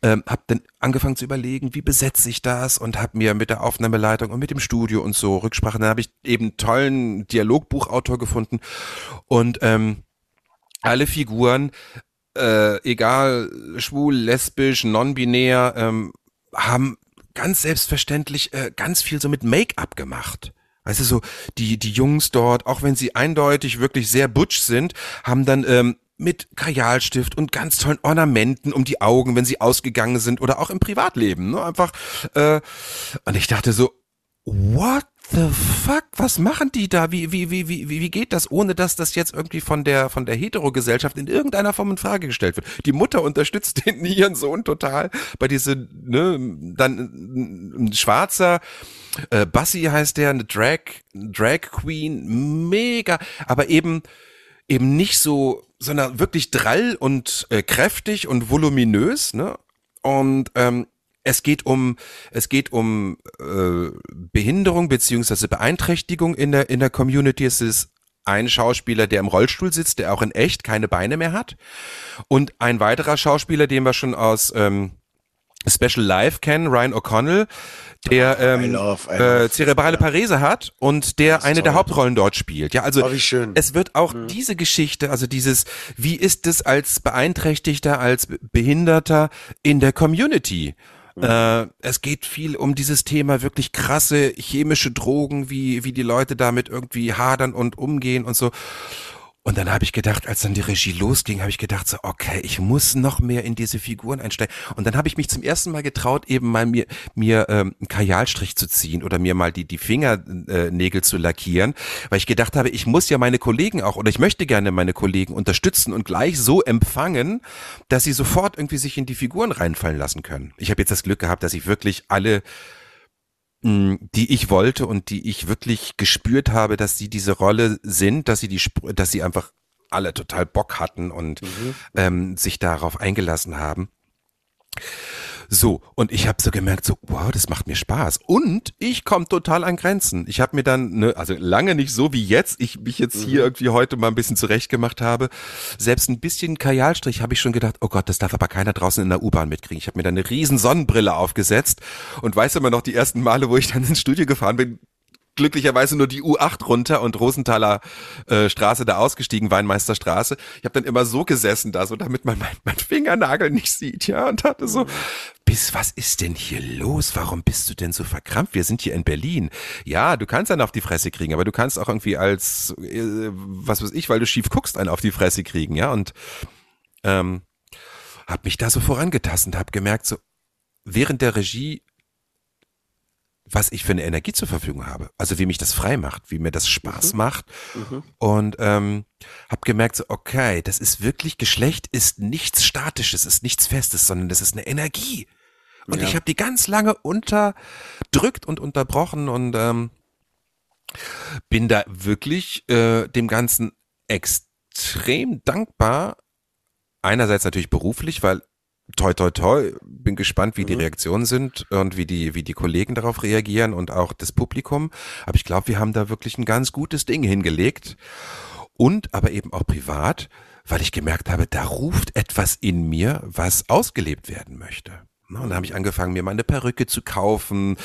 ähm, habe dann angefangen zu überlegen, wie besetze ich das und habe mir mit der Aufnahmeleitung und mit dem Studio und so Rücksprachen. Dann habe ich eben tollen Dialogbuchautor gefunden und ähm, alle Figuren äh, egal schwul, lesbisch, non-binär, ähm, haben ganz selbstverständlich äh, ganz viel so mit Make-up gemacht. Weißt du, so die, die Jungs dort, auch wenn sie eindeutig wirklich sehr butch sind, haben dann ähm, mit Kajalstift und ganz tollen Ornamenten um die Augen, wenn sie ausgegangen sind oder auch im Privatleben. Ne? Einfach. Äh, und ich dachte so, what the fuck? Was machen die da? Wie, wie, wie, wie, wie geht das, ohne dass das jetzt irgendwie von der, von der Hetero-Gesellschaft in irgendeiner Form in Frage gestellt wird? Die Mutter unterstützt (laughs) den, ihren Sohn total bei diese, ne, dann ein schwarzer, äh, Bassi heißt der, eine Drag, Drag Queen, mega, aber eben, eben nicht so, sondern wirklich drall und äh, kräftig und voluminös, ne? Und ähm, es geht um es geht um äh, Behinderung beziehungsweise Beeinträchtigung in der in der Community. Es ist ein Schauspieler, der im Rollstuhl sitzt, der auch in echt keine Beine mehr hat, und ein weiterer Schauspieler, den wir schon aus ähm, Special Live kennen, Ryan O'Connell, der ähm, I love, I äh, love. Äh, zerebrale ja. Parese hat und der eine toll. der Hauptrollen dort spielt. Ja, also oh, es wird auch mhm. diese Geschichte, also dieses, wie ist es als Beeinträchtigter, als Behinderter in der Community? Mhm. Äh, es geht viel um dieses Thema wirklich krasse chemische Drogen, wie, wie die Leute damit irgendwie hadern und umgehen und so. Und dann habe ich gedacht, als dann die Regie losging, habe ich gedacht so, okay, ich muss noch mehr in diese Figuren einsteigen. Und dann habe ich mich zum ersten Mal getraut, eben mal mir mir ähm, einen Kajalstrich zu ziehen oder mir mal die die Fingernägel zu lackieren, weil ich gedacht habe, ich muss ja meine Kollegen auch oder ich möchte gerne meine Kollegen unterstützen und gleich so empfangen, dass sie sofort irgendwie sich in die Figuren reinfallen lassen können. Ich habe jetzt das Glück gehabt, dass ich wirklich alle die ich wollte und die ich wirklich gespürt habe, dass sie diese Rolle sind, dass sie die, dass sie einfach alle total Bock hatten und mhm. ähm, sich darauf eingelassen haben. So, und ich habe so gemerkt, so, wow, das macht mir Spaß. Und ich komme total an Grenzen. Ich habe mir dann, ne, also lange nicht so wie jetzt, ich mich jetzt hier mhm. irgendwie heute mal ein bisschen zurechtgemacht habe, selbst ein bisschen Kajalstrich habe ich schon gedacht, oh Gott, das darf aber keiner draußen in der U-Bahn mitkriegen. Ich habe mir dann eine riesen Sonnenbrille aufgesetzt und weiß immer noch die ersten Male, wo ich dann ins Studio gefahren bin, glücklicherweise nur die U8 runter und Rosenthaler äh, Straße da ausgestiegen, Weinmeisterstraße. Ich habe dann immer so gesessen da, so damit man mein, mein Fingernagel nicht sieht, ja, und hatte so, bis, was ist denn hier los? Warum bist du denn so verkrampft? Wir sind hier in Berlin. Ja, du kannst einen auf die Fresse kriegen, aber du kannst auch irgendwie als, äh, was weiß ich, weil du schief guckst, einen auf die Fresse kriegen, ja, und ähm, hab mich da so vorangetastet, hab gemerkt, so während der Regie was ich für eine Energie zur Verfügung habe. Also wie mich das frei macht, wie mir das Spaß mhm. macht. Mhm. Und ähm, habe gemerkt, so, okay, das ist wirklich, Geschlecht ist nichts Statisches, ist nichts Festes, sondern das ist eine Energie. Und ja. ich habe die ganz lange unterdrückt und unterbrochen und ähm, bin da wirklich äh, dem Ganzen extrem dankbar. Einerseits natürlich beruflich, weil toi toi toi, bin gespannt, wie mhm. die Reaktionen sind und wie die, wie die Kollegen darauf reagieren und auch das Publikum. Aber ich glaube, wir haben da wirklich ein ganz gutes Ding hingelegt. Und aber eben auch privat, weil ich gemerkt habe, da ruft etwas in mir, was ausgelebt werden möchte. Und dann habe ich angefangen, mir meine Perücke zu kaufen.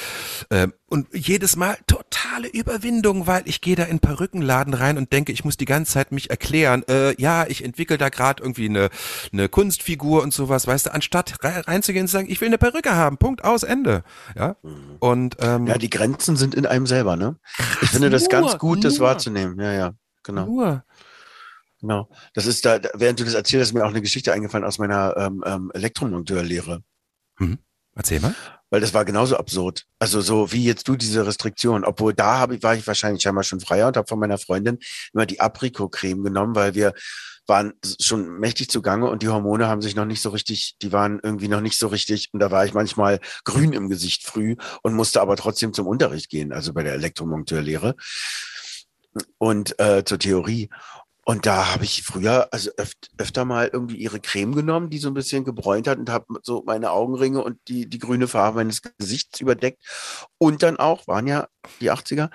Ähm, und jedes Mal totale Überwindung, weil ich gehe da in Perückenladen rein und denke, ich muss die ganze Zeit mich erklären. Äh, ja, ich entwickle da gerade irgendwie eine, eine Kunstfigur und sowas, weißt du, anstatt reinzugehen und zu sagen, ich will eine Perücke haben, Punkt, aus, Ende. Ja, mhm. und ähm, ja, die Grenzen sind in einem selber, ne? Ich finde das nur, ganz gut, das wahrzunehmen. Ja, ja, genau. Nur. Genau. Das ist da, während du das erzählst, ist mir auch eine Geschichte eingefallen aus meiner ähm, ähm, Elektromonteurlehre. Mhm. Erzähl mal. Weil das war genauso absurd. Also so wie jetzt du diese Restriktion. Obwohl da hab war ich wahrscheinlich scheinbar schon freier und habe von meiner Freundin immer die Aprikot-Creme genommen, weil wir waren schon mächtig zugange und die Hormone haben sich noch nicht so richtig, die waren irgendwie noch nicht so richtig. Und da war ich manchmal grün im Gesicht früh und musste aber trotzdem zum Unterricht gehen, also bei der Elektromonteurlehre und äh, zur Theorie. Und da habe ich früher also öf öfter mal irgendwie ihre Creme genommen, die so ein bisschen gebräunt hat und habe so meine Augenringe und die, die grüne Farbe meines Gesichts überdeckt. Und dann auch, waren ja die 80er,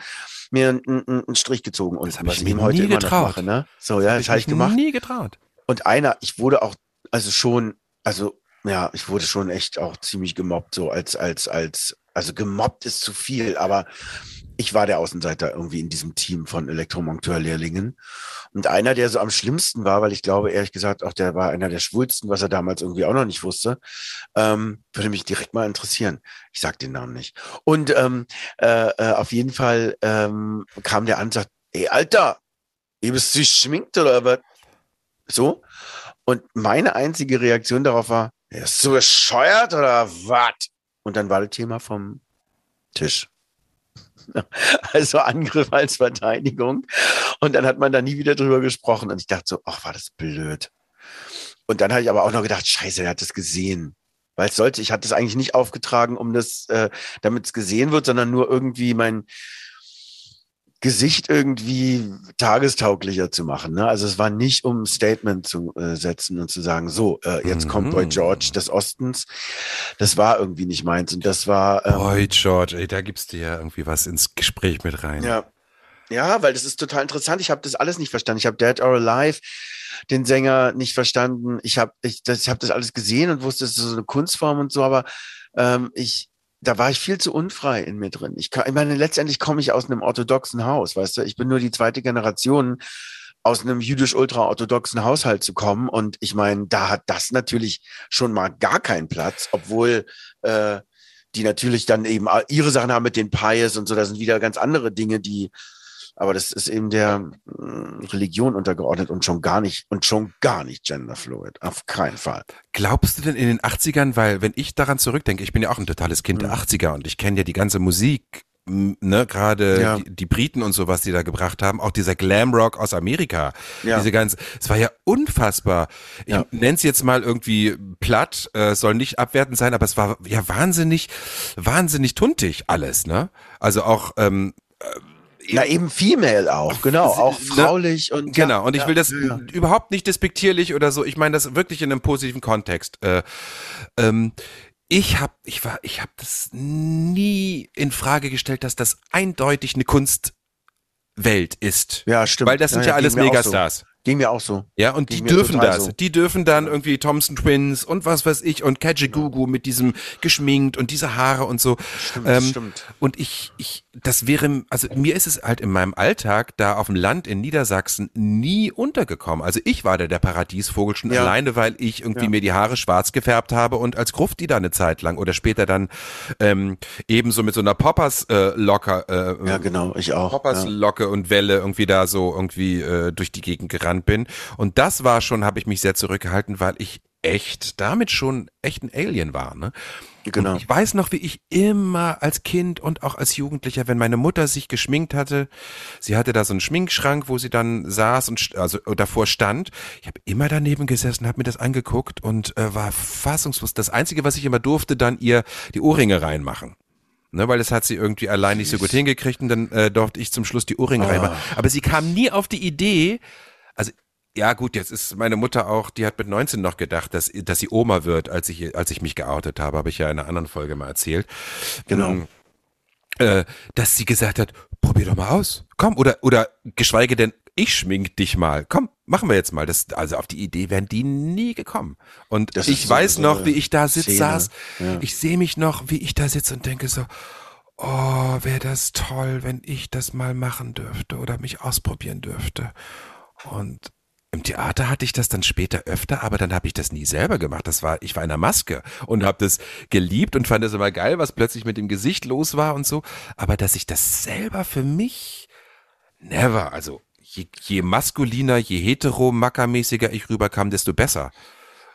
mir einen, einen Strich gezogen. Und das habe ich mir heute nie getraut. Mache, ne? So, ja, das, das habe ich gemacht. nie getraut. Und einer, ich wurde auch, also schon, also ja, ich wurde schon echt auch ziemlich gemobbt, so als, als, als, also gemobbt ist zu viel, aber ich war der Außenseiter irgendwie in diesem Team von Elektromonteurlehrlingen. Und einer, der so am schlimmsten war, weil ich glaube, ehrlich gesagt, auch der war einer der schwulsten, was er damals irgendwie auch noch nicht wusste, ähm, würde mich direkt mal interessieren. Ich sag den Namen nicht. Und ähm, äh, äh, auf jeden Fall ähm, kam der an und sagt, ey, Alter, ihr bist du schminkt oder was? So. Und meine einzige Reaktion darauf war, ist du bescheuert oder was? Und dann war das Thema vom Tisch. (laughs) Also Angriff als Verteidigung. Und dann hat man da nie wieder drüber gesprochen. Und ich dachte so, ach, war das blöd. Und dann habe ich aber auch noch gedacht, scheiße, er hat das gesehen. Weil es sollte, ich hatte es eigentlich nicht aufgetragen, um das, äh, damit es gesehen wird, sondern nur irgendwie mein, Gesicht irgendwie tagestauglicher zu machen. Ne? Also es war nicht, um ein Statement zu äh, setzen und zu sagen, so, äh, jetzt mhm. kommt Boy George des Ostens. Das war irgendwie nicht meins. Und das war. Ähm, Boy George, ey, da gibst du ja irgendwie was ins Gespräch mit rein. Ja. Ja, weil das ist total interessant. Ich habe das alles nicht verstanden. Ich habe Dead or Alive, den Sänger, nicht verstanden. Ich habe ich, das, ich hab das alles gesehen und wusste, es ist so eine Kunstform und so, aber ähm, ich, da war ich viel zu unfrei in mir drin. Ich, kann, ich meine, letztendlich komme ich aus einem orthodoxen Haus, weißt du, ich bin nur die zweite Generation aus einem jüdisch-ultra-orthodoxen Haushalt zu kommen. Und ich meine, da hat das natürlich schon mal gar keinen Platz, obwohl äh, die natürlich dann eben ihre Sachen haben mit den Pies und so. Da sind wieder ganz andere Dinge, die aber das ist eben der mm, Religion untergeordnet und schon gar nicht und schon gar nicht genderfluid. Auf keinen Fall. Glaubst du denn in den 80ern, weil wenn ich daran zurückdenke, ich bin ja auch ein totales Kind mhm. der 80er und ich kenne ja die ganze Musik ne, gerade ja. die, die, Briten und so, was die da gebracht haben, auch dieser Glamrock aus Amerika, ja. diese ganze, es war ja unfassbar. Ich ja. nenne es jetzt mal irgendwie platt, äh, soll nicht abwertend sein, aber es war ja wahnsinnig, wahnsinnig tuntig alles, ne? Also auch ähm, äh, na, eben female auch, genau, auch ne? fraulich und. Genau, und ich will das ja. überhaupt nicht despektierlich oder so, ich meine das wirklich in einem positiven Kontext. Äh, ähm, ich habe ich war ich habe das nie in Frage gestellt, dass das eindeutig eine Kunstwelt ist. Ja, stimmt. Weil das sind ja, ja alles Megastars. Ging mir auch so. Ja, und Ging die dürfen das. So. Die dürfen dann irgendwie Thompson Twins und was weiß ich und Kajagoogoo mit diesem geschminkt und diese Haare und so. Stimmt, ähm, stimmt. Und ich, ich, das wäre, also mir ist es halt in meinem Alltag da auf dem Land in Niedersachsen nie untergekommen. Also ich war da der Paradiesvogel schon ja. alleine, weil ich irgendwie ja. mir die Haare schwarz gefärbt habe und als Grufti da eine Zeit lang oder später dann ähm, ebenso mit so einer Poppers äh, Locker. Äh, ja, genau, ich auch. Poppers Locke und Welle irgendwie da so irgendwie äh, durch die Gegend gerannt gerannt bin. Und das war schon, habe ich mich sehr zurückgehalten, weil ich echt damit schon echt ein Alien war. Ne? Genau. Und ich weiß noch, wie ich immer als Kind und auch als Jugendlicher, wenn meine Mutter sich geschminkt hatte, sie hatte da so einen Schminkschrank, wo sie dann saß und also davor stand. Ich habe immer daneben gesessen, habe mir das angeguckt und äh, war fassungslos. Das Einzige, was ich immer durfte, dann ihr die Ohrringe reinmachen. Ne, weil das hat sie irgendwie allein nicht so gut hingekriegt und dann äh, durfte ich zum Schluss die Ohrringe oh. reinmachen. Aber sie kam nie auf die Idee, also ja gut, jetzt ist meine Mutter auch, die hat mit 19 noch gedacht, dass, dass sie Oma wird, als ich, als ich mich geoutet habe, habe ich ja in einer anderen Folge mal erzählt. Genau. Ähm, äh, dass sie gesagt hat, probier doch mal aus. Komm, oder, oder geschweige denn, ich schmink dich mal. Komm, machen wir jetzt mal. Das, also auf die Idee wären die nie gekommen. Und das ich weiß so noch, wie ich da sitz, saß. Ja. Ich sehe mich noch, wie ich da sitze und denke so, oh, wäre das toll, wenn ich das mal machen dürfte oder mich ausprobieren dürfte. Und im Theater hatte ich das dann später öfter, aber dann habe ich das nie selber gemacht. Das war, ich war in der Maske und habe das geliebt und fand es immer geil, was plötzlich mit dem Gesicht los war und so. Aber dass ich das selber für mich never, also je, je maskuliner, je hetero, mackermäßiger ich rüberkam, desto besser.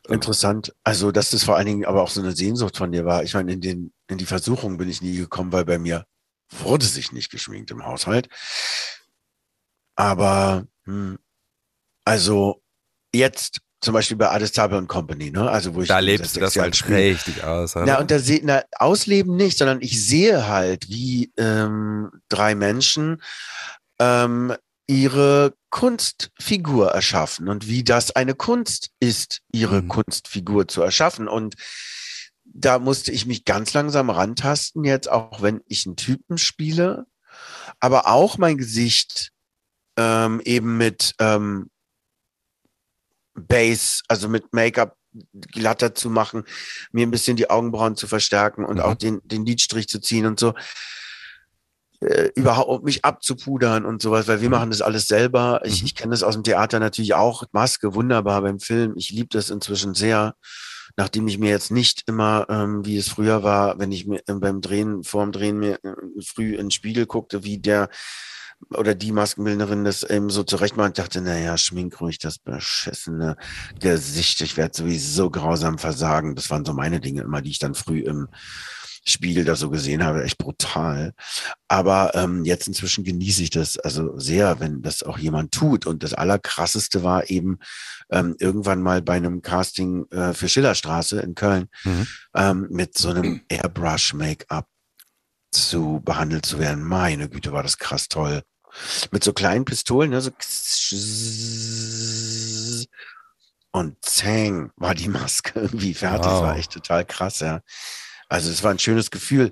Interessant. Also, dass das vor allen Dingen aber auch so eine Sehnsucht von dir war. Ich meine, in den, in die Versuchung bin ich nie gekommen, weil bei mir wurde sich nicht geschminkt im Haushalt. Aber hm, also jetzt zum Beispiel bei Adestabe und Company, ne? Also wo ich da lebst du das halt spiel. richtig aus. Oder? Na und da sehe na ausleben nicht, sondern ich sehe halt, wie ähm, drei Menschen ähm, ihre Kunstfigur erschaffen und wie das eine Kunst ist, ihre mhm. Kunstfigur zu erschaffen und da musste ich mich ganz langsam rantasten jetzt, auch wenn ich einen Typen spiele, aber auch mein Gesicht ähm, eben mit ähm, Base, also mit Make-up glatter zu machen, mir ein bisschen die Augenbrauen zu verstärken und mhm. auch den, den Lidstrich zu ziehen und so. äh, überhaupt mich abzupudern und sowas, weil wir machen das alles selber. Ich, Mhm. ich kenne das aus dem Theater natürlich auch. Maske, wunderbar beim Film. Ich liebe das inzwischen sehr. Nachdem ich mir jetzt nicht immer, ähm, wie es früher war, wenn ich mir äh, beim Drehen, vorm Drehen mir äh, früh in den Spiegel guckte, wie der oder die Maskenbildnerin das eben so zurecht macht, dachte, naja, schmink ruhig das beschissene Gesicht. Ich werde sowieso grausam versagen. Das waren so meine Dinge immer, die ich dann früh im Spiegel da so gesehen habe. Echt brutal. Aber ähm, jetzt inzwischen genieße ich das also sehr, wenn das auch jemand tut. Und das Allerkrasseste war eben ähm, irgendwann mal bei einem Casting äh, für Schillerstraße in Köln Mhm. ähm, mit so einem Airbrush-Make-up zu behandelt zu werden. Meine Güte, war das krass toll. Mit so kleinen Pistolen, ne, so und zang war die Maske (laughs) irgendwie fertig. Das war Wow. echt total krass, ja. Also es war ein schönes Gefühl.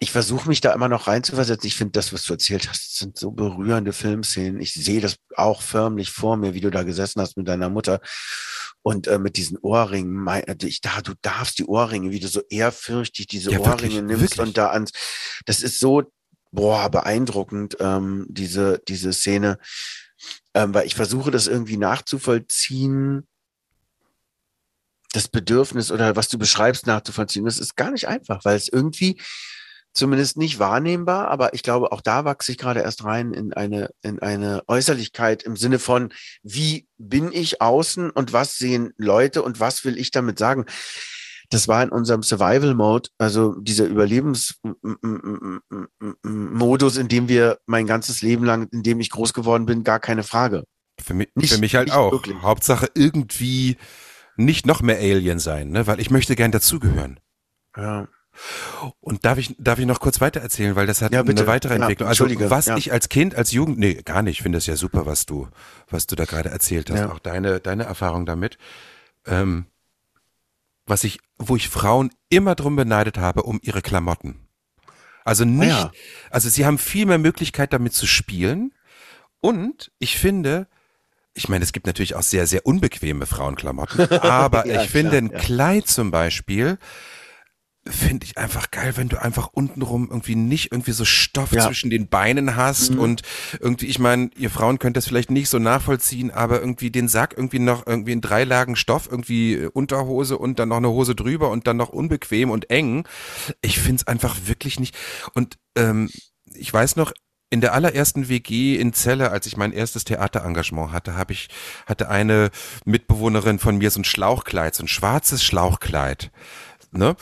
Ich versuche mich da immer noch reinzuversetzen. Ich finde das, was du erzählt hast, sind so berührende Filmszenen. Ich sehe das auch förmlich vor mir, wie du da gesessen hast mit deiner Mutter und äh, mit diesen Ohrringen. Mein, äh, ich da, du darfst die Ohrringe, wie du so ehrfürchtig diese Ja, wirklich, Ohrringe nimmst wirklich. und da ans. Das ist so boah beeindruckend ähm, diese diese Szene, ähm, weil ich versuche das irgendwie nachzuvollziehen das Bedürfnis oder was du beschreibst nachzuvollziehen, das ist gar nicht einfach, weil es irgendwie zumindest nicht wahrnehmbar, aber ich glaube, auch da wachse ich gerade erst rein in eine, in eine Äußerlichkeit im Sinne von, wie bin ich außen und was sehen Leute und was will ich damit sagen? Das war in unserem Survival Mode, also dieser Überlebensmodus, in dem wir mein ganzes Leben lang, in dem ich groß geworden bin, gar keine Frage. Für mich, Nicht- für mich halt auch. wirklich. Hauptsache irgendwie nicht noch mehr Alien sein, ne? weil ich möchte gern dazugehören. Ja. Und darf ich, darf ich noch kurz weiter erzählen, weil das hat Ja, eine weitere Ja, Entwicklung. Also Entschuldige, was ja. ich als Kind, als Jugend, nee, gar nicht. Ich finde es ja super, was du, was du da gerade erzählt hast. Ja. Auch deine, deine Erfahrung damit. Ähm, was ich, wo ich Frauen immer drum beneidet habe, um ihre Klamotten. Also nicht, ja. also sie haben viel mehr Möglichkeit damit zu spielen. Und ich finde, ich meine, es gibt natürlich auch sehr, sehr unbequeme Frauenklamotten, (laughs) aber Ja, ich finde klar, ein ja. Kleid zum Beispiel, finde ich einfach geil, wenn du einfach untenrum irgendwie nicht irgendwie so Stoff Ja. zwischen den Beinen hast Mhm. und irgendwie, ich meine, ihr Frauen könnt das vielleicht nicht so nachvollziehen, aber irgendwie den Sack irgendwie noch irgendwie in drei Lagen Stoff, irgendwie äh, Unterhose und dann noch eine Hose drüber und dann noch unbequem und eng. Ich finde es einfach wirklich nicht. Und ähm, ich weiß noch, in der allerersten WG in Celle, als ich mein erstes Theaterengagement hatte, habe ich hatte eine Mitbewohnerin von mir so ein Schlauchkleid, so ein schwarzes Schlauchkleid, ne?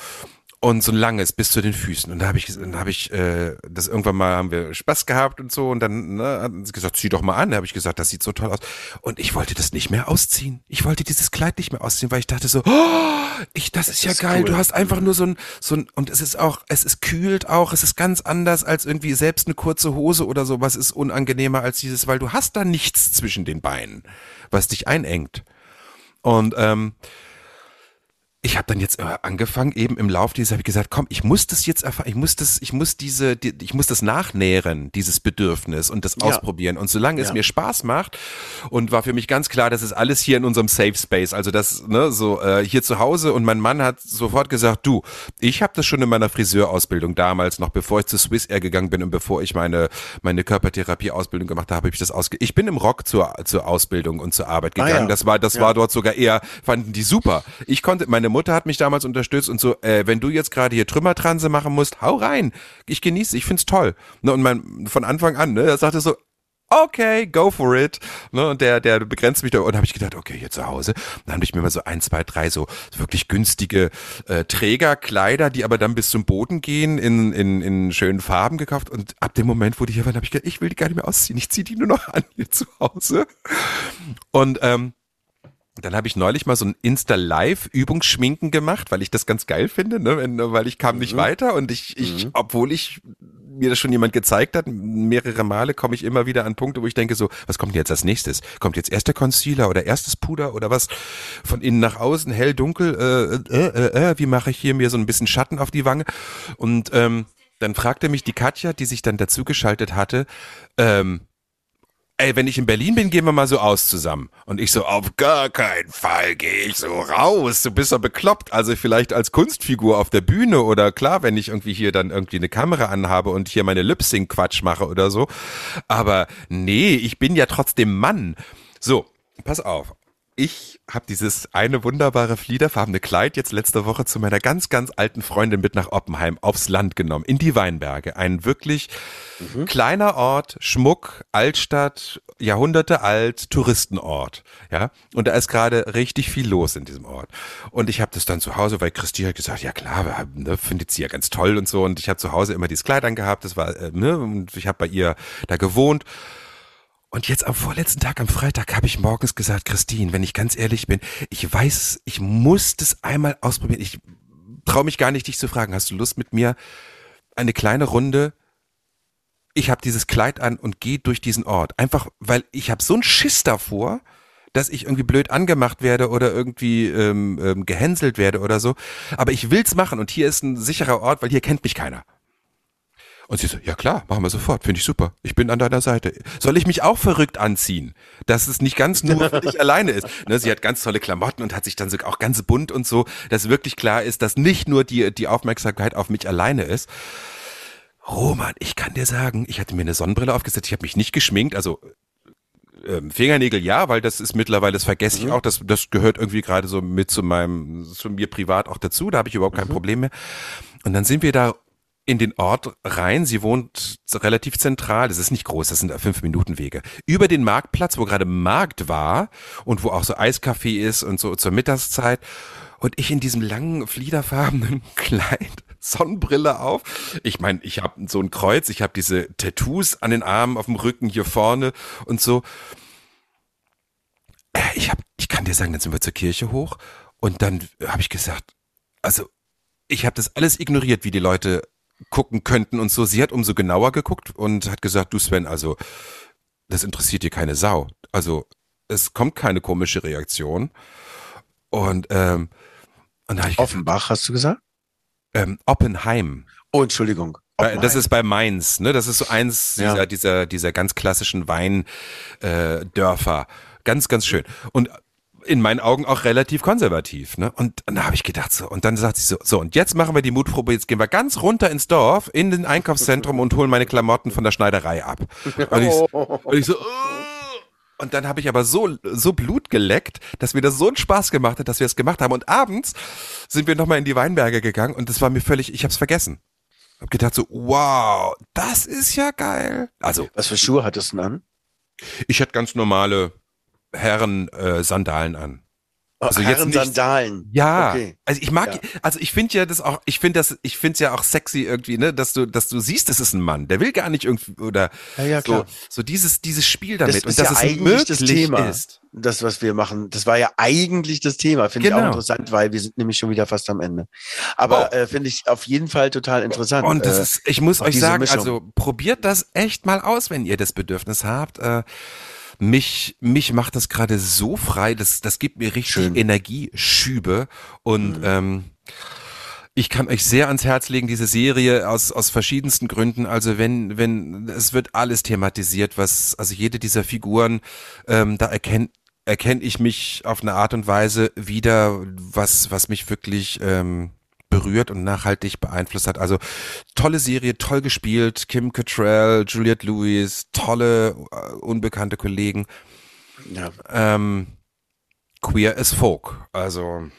Und so ein langes bis zu den Füßen. Und da habe ich, dann habe ich äh, das irgendwann mal haben wir Spaß gehabt und so. Und dann ne, hat sie gesagt, zieh doch mal an. Da habe ich gesagt, das sieht so toll aus. Und ich wollte das nicht mehr ausziehen. Ich wollte dieses Kleid nicht mehr ausziehen, weil ich dachte so, oh, ich, das, ist ja ist geil. cool. Du hast einfach nur so ein, so ein, und es ist auch, es ist kühlt auch, es ist ganz anders als irgendwie selbst eine kurze Hose oder sowas ist unangenehmer als dieses, weil du hast da nichts zwischen den Beinen, was dich einengt. Und ähm, ich habe dann jetzt äh, angefangen, eben im Lauf dieses habe ich gesagt, komm, ich muss das jetzt erfahren, ich muss das, ich muss diese, die, ich muss das nachnähren, dieses Bedürfnis und das Ja. ausprobieren. Und solange es Ja. mir Spaß macht und war für mich ganz klar, das ist alles hier in unserem Safe Space. Also das, ne, so äh, hier zu Hause und mein Mann hat sofort gesagt, du, ich habe das schon in meiner Friseurausbildung damals, noch bevor ich zu Swiss Air gegangen bin und bevor ich meine, meine Körpertherapie-Ausbildung gemacht habe, habe ich das ausge. Ich bin im Rock zur, zur Ausbildung und zur Arbeit Ah, gegangen. ja. Das war, das war dort sogar eher, fanden die super. Ich konnte, meine Mutter hat mich damals unterstützt und so, äh, wenn du jetzt gerade hier Trümmertranse machen musst, hau rein. Ich genieße, ich find's toll. Ne, und mein, von Anfang an, ne, er sagte so, okay, go for it. Ne, und der, der begrenzt mich da. Und habe ich gedacht, okay, hier zu Hause. Dann habe ich mir mal so ein, zwei, drei so wirklich günstige äh, Trägerkleider, die aber dann bis zum Boden gehen, in, in, in schönen Farben gekauft. Und ab dem Moment, wo die hier waren, habe ich gedacht, ich will die gar nicht mehr ausziehen. Ich ziehe die nur noch an hier zu Hause. Und ähm, dann habe ich neulich mal so ein Insta-Live-Übungsschminken gemacht, weil ich das ganz geil finde, ne? Weil ich kam nicht Mhm. weiter und ich, ich Mhm. obwohl ich mir das schon jemand gezeigt hat, mehrere Male komme ich immer wieder an Punkte, wo ich denke so, was kommt jetzt als nächstes? Kommt jetzt erst der Concealer oder erstes Puder oder was? Von innen nach außen, hell, dunkel, äh, äh, äh, äh, wie mache ich hier mir so ein bisschen Schatten auf die Wange? Und ähm, dann fragte mich die Katja, die sich dann dazugeschaltet hatte, ähm, ey, wenn ich in Berlin bin, gehen wir mal so aus zusammen. Und ich so, auf gar keinen Fall gehe ich so raus. Du bist doch bekloppt. Also vielleicht als Kunstfigur auf der Bühne oder klar, wenn ich irgendwie hier dann irgendwie eine Kamera anhabe und hier meine Lip-Sync-Quatsch mache oder so. Aber nee, ich bin ja trotzdem Mann. So, pass auf ich habe dieses eine wunderbare fliederfarbene Kleid jetzt letzte Woche zu meiner ganz, ganz alten Freundin mit nach Oppenheim aufs Land genommen, in die Weinberge. Ein wirklich mhm. kleiner Ort, Schmuck, Altstadt, Jahrhunderte alt, Touristenort. Ja, und da ist gerade richtig viel los in diesem Ort. Und ich habe das dann zu Hause, weil Christi hat gesagt, ja klar, ne, findet sie ja ganz toll und so. Und ich habe zu Hause immer dieses Kleid angehabt, das war, äh, ne, und ich habe bei ihr da gewohnt. Und jetzt am vorletzten Tag, am Freitag, habe ich morgens gesagt, Christine, wenn ich ganz ehrlich bin, ich weiß, ich muss das einmal ausprobieren. Ich traue mich gar nicht, dich zu fragen, hast du Lust mit mir eine kleine Runde? Ich habe dieses Kleid an und gehe durch diesen Ort. Einfach, weil ich habe so einen Schiss davor, dass ich irgendwie blöd angemacht werde oder irgendwie ähm, ähm, gehänselt werde oder so. Aber ich will's machen und hier ist ein sicherer Ort, weil hier kennt mich keiner. Und sie so, ja klar, machen wir sofort, finde ich super. Ich bin an deiner Seite. Soll ich mich auch verrückt anziehen? Dass es nicht ganz nur für dich (laughs) alleine ist. Ne, sie hat ganz tolle Klamotten und hat sich dann so auch ganz bunt und so, dass wirklich klar ist, dass nicht nur die, die Aufmerksamkeit auf mich alleine ist. Roman, ich kann dir sagen, ich hatte mir eine Sonnenbrille aufgesetzt, ich habe mich nicht geschminkt, also ähm, Fingernägel ja, weil das ist mittlerweile, das vergesse ich mhm. auch, das, das gehört irgendwie gerade so mit zu meinem, zu mir privat auch dazu, da habe ich überhaupt kein mhm. Problem mehr. Und dann sind wir da in den Ort rein. Sie wohnt relativ zentral. Das ist nicht groß, das sind fünf Minuten Wege. Über den Marktplatz, wo gerade Markt war und wo auch so Eiskaffee ist und so zur Mittagszeit. Und ich in diesem langen, fliederfarbenen (laughs) Kleid, Sonnenbrille auf. Ich meine, ich habe so ein Kreuz, ich habe diese Tattoos an den Armen, auf dem Rücken, hier vorne und so. Ich hab, ich kann dir sagen, dann sind wir zur Kirche hoch und dann habe ich gesagt, also ich habe das alles ignoriert, wie die Leute gucken könnten und so. Sie hat umso genauer geguckt und hat gesagt, du Sven, also das interessiert dir keine Sau. Also es kommt keine komische Reaktion. Und, ähm, und da ich Offenbach, gesagt, hast du gesagt? Ähm, Oppenheim. Oh, Entschuldigung. Oppenheim. Das ist bei Mainz, ne? Das ist so eins ja. dieser, dieser, dieser ganz klassischen Weindörfer. Äh, ganz, ganz schön. Und in meinen Augen auch relativ konservativ. Ne? Und, und da habe ich gedacht so, und dann sagt sie so, so, und jetzt machen wir die Mutprobe, jetzt gehen wir ganz runter ins Dorf, in den Einkaufszentrum und holen meine Klamotten von der Schneiderei ab. Und ich, (laughs) und ich so, und dann habe ich aber so, so Blut geleckt, dass mir das so einen Spaß gemacht hat, dass wir es gemacht haben. Und abends sind wir nochmal in die Weinberge gegangen und das war mir völlig, ich habe es vergessen. Hab gedacht so, wow, das ist ja geil. Also. Was für Schuhe hattest du denn an? Ich hatte ganz normale Herren äh, Sandalen an. Oh, also Herren jetzt Sandalen. Ja, okay. also ich mag, ja. also ich finde ja das auch, ich finde das, ich finde es ja auch sexy irgendwie, ne, dass du, dass du siehst, das ist ein Mann, der will gar nicht irgendwie oder ja, ja, so, so dieses, dieses Spiel damit das und dass ja es eigentlich das Thema ist. Das, was wir machen, das war ja eigentlich das Thema, finde genau. ich auch genau. interessant, weil wir sind nämlich schon wieder fast am Ende. Aber oh. äh, finde ich auf jeden Fall total interessant. Und das äh, ist, ich muss euch sagen, Mischung. also probiert das echt mal aus, wenn ihr das Bedürfnis habt. Äh, mich, mich macht das gerade so frei, das, das gibt mir richtig Schön. Energieschübe und mhm. ähm, ich kann euch sehr ans Herz legen, diese Serie aus, aus verschiedensten Gründen. Also wenn, wenn, es wird alles thematisiert, was, also jede dieser Figuren, ähm, da erkennt, erkenne ich mich auf eine Art und Weise wieder, was, was mich wirklich ähm, berührt und nachhaltig beeinflusst hat. Also tolle Serie, toll gespielt, Kim Cattrall, Juliette Lewis, tolle uh, unbekannte Kollegen. Ja. Ähm, queer as Folk, also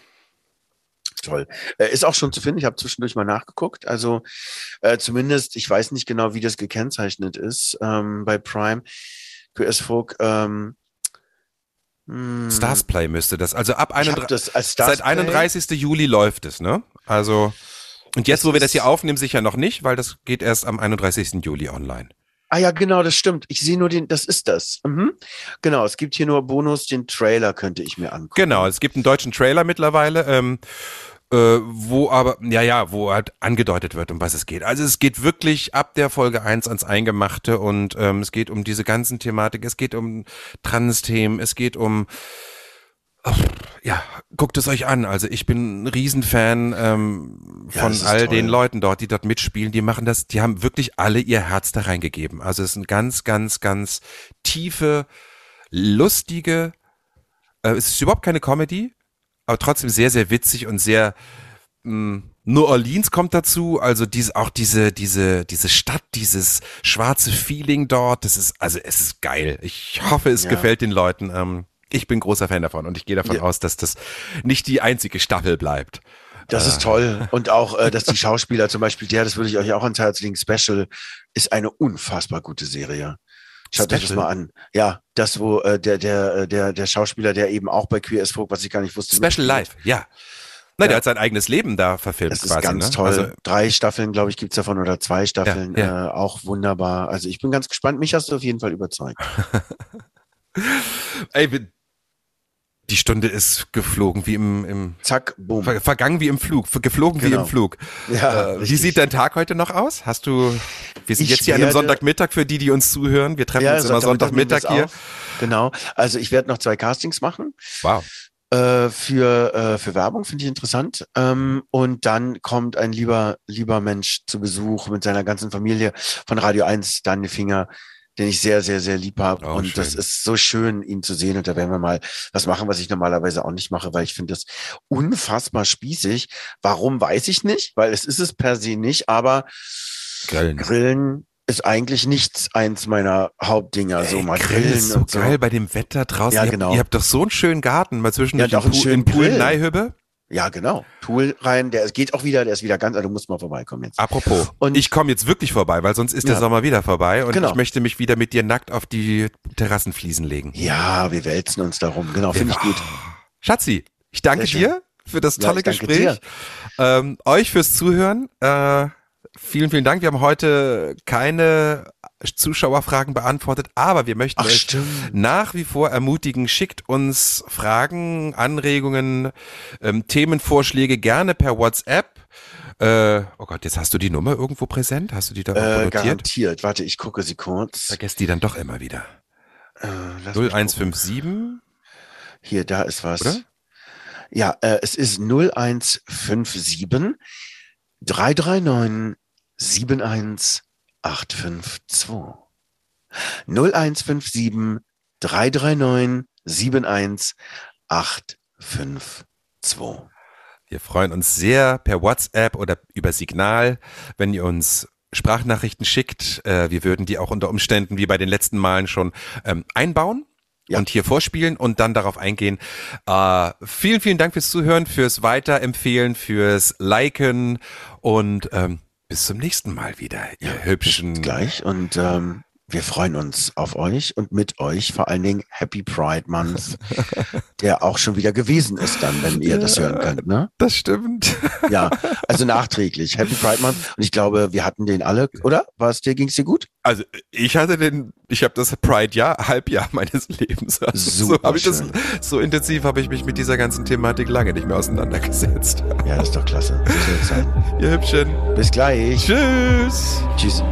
toll. Äh, ist auch schon zu finden. Ich habe zwischendurch mal nachgeguckt. Also äh, zumindest, ich weiß nicht genau, wie das gekennzeichnet ist ähm, bei Prime. Queer as Folk. Ähm, hm. Starsplay müsste das. Also ab 31, seit 31. Juli läuft es, ne? Also und jetzt, wo wir das hier aufnehmen, sicher noch nicht, weil das geht erst am 31. Juli online. Ah ja, genau, das stimmt. Ich sehe nur den, das ist das. Mhm. Genau, es gibt hier nur Bonus, den Trailer könnte ich mir angucken. Genau, es gibt einen deutschen Trailer mittlerweile. Ähm, äh, wo aber, ja, ja, wo halt angedeutet wird, um was es geht. Also es geht wirklich ab der Folge eins ans Eingemachte und ähm, es geht um diese ganzen Thematik, es geht um Trans-Themen, es geht um ja, guckt es euch an. Also ich bin ein Riesenfan ähm, Ja, von ist all toll. den Leuten dort, die dort mitspielen. Die machen das, die haben wirklich alle ihr Herz da reingegeben. Also es sind ganz, ganz, ganz tiefe, lustige. Äh, es ist überhaupt keine Comedy, aber trotzdem sehr, sehr witzig und sehr mh, New Orleans kommt dazu, also diese, auch diese, diese, diese Stadt, dieses schwarze Feeling dort, das ist, also es ist geil. Ich hoffe, es Ja. gefällt den Leuten. Ähm, ich bin großer Fan davon und ich gehe davon Ja. aus, dass das nicht die einzige Staffel bleibt. Das ist toll. Und auch, äh, dass die Schauspieler zum Beispiel, der, das würde ich euch auch ans Herz legen, Special, ist eine unfassbar gute Serie. Schaut euch das mal an. Ja, das, wo äh, der, der, äh, der, der Schauspieler, der eben auch bei Queer as Folk, was ich gar nicht wusste. Special. Life, ja. Nein, Ja. der hat sein eigenes Leben da verfilmt Das ist quasi. ganz ne? toll. Also, Drei Staffeln, glaube ich, gibt's davon oder zwei Staffeln. Ja, Äh, auch wunderbar. Also ich bin ganz gespannt. Mich hast du auf jeden Fall überzeugt. (laughs) ey, die Stunde ist geflogen wie im, im Zack, boom. ver, vergangen wie im Flug, geflogen wie Genau. im Flug. Ja, Äh, wie sieht dein Tag heute noch aus? Hast du, wir sind Ich jetzt hier an einem werde- Sonntagmittag für die, die uns zuhören. Wir treffen uns immer Sonntagmittag hier. Genau. Also ich werde noch zwei Castings machen. Wow. äh, für, äh, für Werbung, finde ich interessant. Ähm, und dann kommt ein lieber, lieber Mensch zu Besuch mit seiner ganzen Familie von Radio 1, Daniel Finger, den ich sehr, sehr, sehr lieb habe. Oh, und schön. das ist so schön, ihn zu sehen. Und da werden wir mal was machen, was ich normalerweise auch nicht mache, weil ich finde das unfassbar spießig. Warum, weiß ich nicht, weil es ist es per se nicht, aber Grillen. Grillen ist eigentlich nichts eins meiner Hauptdinger. so mal Grillen grillen ist so und so. geil bei dem Wetter draußen. Ja, ihr, genau. habt, ihr habt doch so einen schönen Garten mal zwischen Ja, den Pool, in Pool Grill. Ja, genau. Pool rein, der geht auch wieder, der ist wieder ganz, also du musst mal vorbeikommen jetzt. Apropos, Und- ich komme jetzt wirklich vorbei, weil sonst ist der Ja. Sommer wieder vorbei und Genau. ich möchte mich wieder mit dir nackt auf die Terrassenfliesen legen. Ja, wir wälzen uns darum. Genau, finde ich gut. Schatzi, ich danke dir für das Ja, tolle danke Gespräch. Ähm, euch fürs Zuhören. Äh, vielen, vielen Dank. Wir haben heute keine Zuschauerfragen beantwortet, aber wir möchten Ach, euch stimmt. nach wie vor ermutigen. Schickt uns Fragen, Anregungen, ähm, Themenvorschläge gerne per WhatsApp. Äh, oh Gott, jetzt hast du die Nummer irgendwo präsent? Hast du die da Äh, notiert? garantiert. Warte, ich gucke sie kurz. Vergesst die dann doch immer wieder. Äh, lass mich gucken. 0157, Hier, da ist was. oder? Ja, äh, es ist 0157 339 71852. 0157 339 71852. Wir freuen uns sehr per WhatsApp oder über Signal, wenn ihr uns Sprachnachrichten schickt. Äh, wir würden die auch unter Umständen wie bei den letzten Malen schon ähm, einbauen. Ja. Und hier vorspielen und dann darauf eingehen. Äh, vielen, vielen Dank fürs Zuhören, fürs Weiterempfehlen, fürs Liken und ähm, bis zum nächsten Mal wieder, ihr hübschen. Gleich und ähm, wir freuen uns auf euch und mit euch vor allen Dingen Happy Pride Month, (laughs) der auch schon wieder gewesen ist dann, wenn ihr das hören könnt, ne? Das stimmt. (laughs) Ja, also nachträglich. Happy Pride Month. Und ich glaube, wir hatten den alle, oder? War es dir, ging es dir gut? Also ich hatte den, ich habe das Pride-Jahr, Halbjahr meines Lebens. Also, (laughs) so Super ich das, so intensiv habe ich mich mit dieser ganzen Thematik lange nicht mehr auseinandergesetzt. Ja, das ist doch klasse. So soll es sein. Ihr Hübschen. Bis gleich. Tschüss. Tschüss.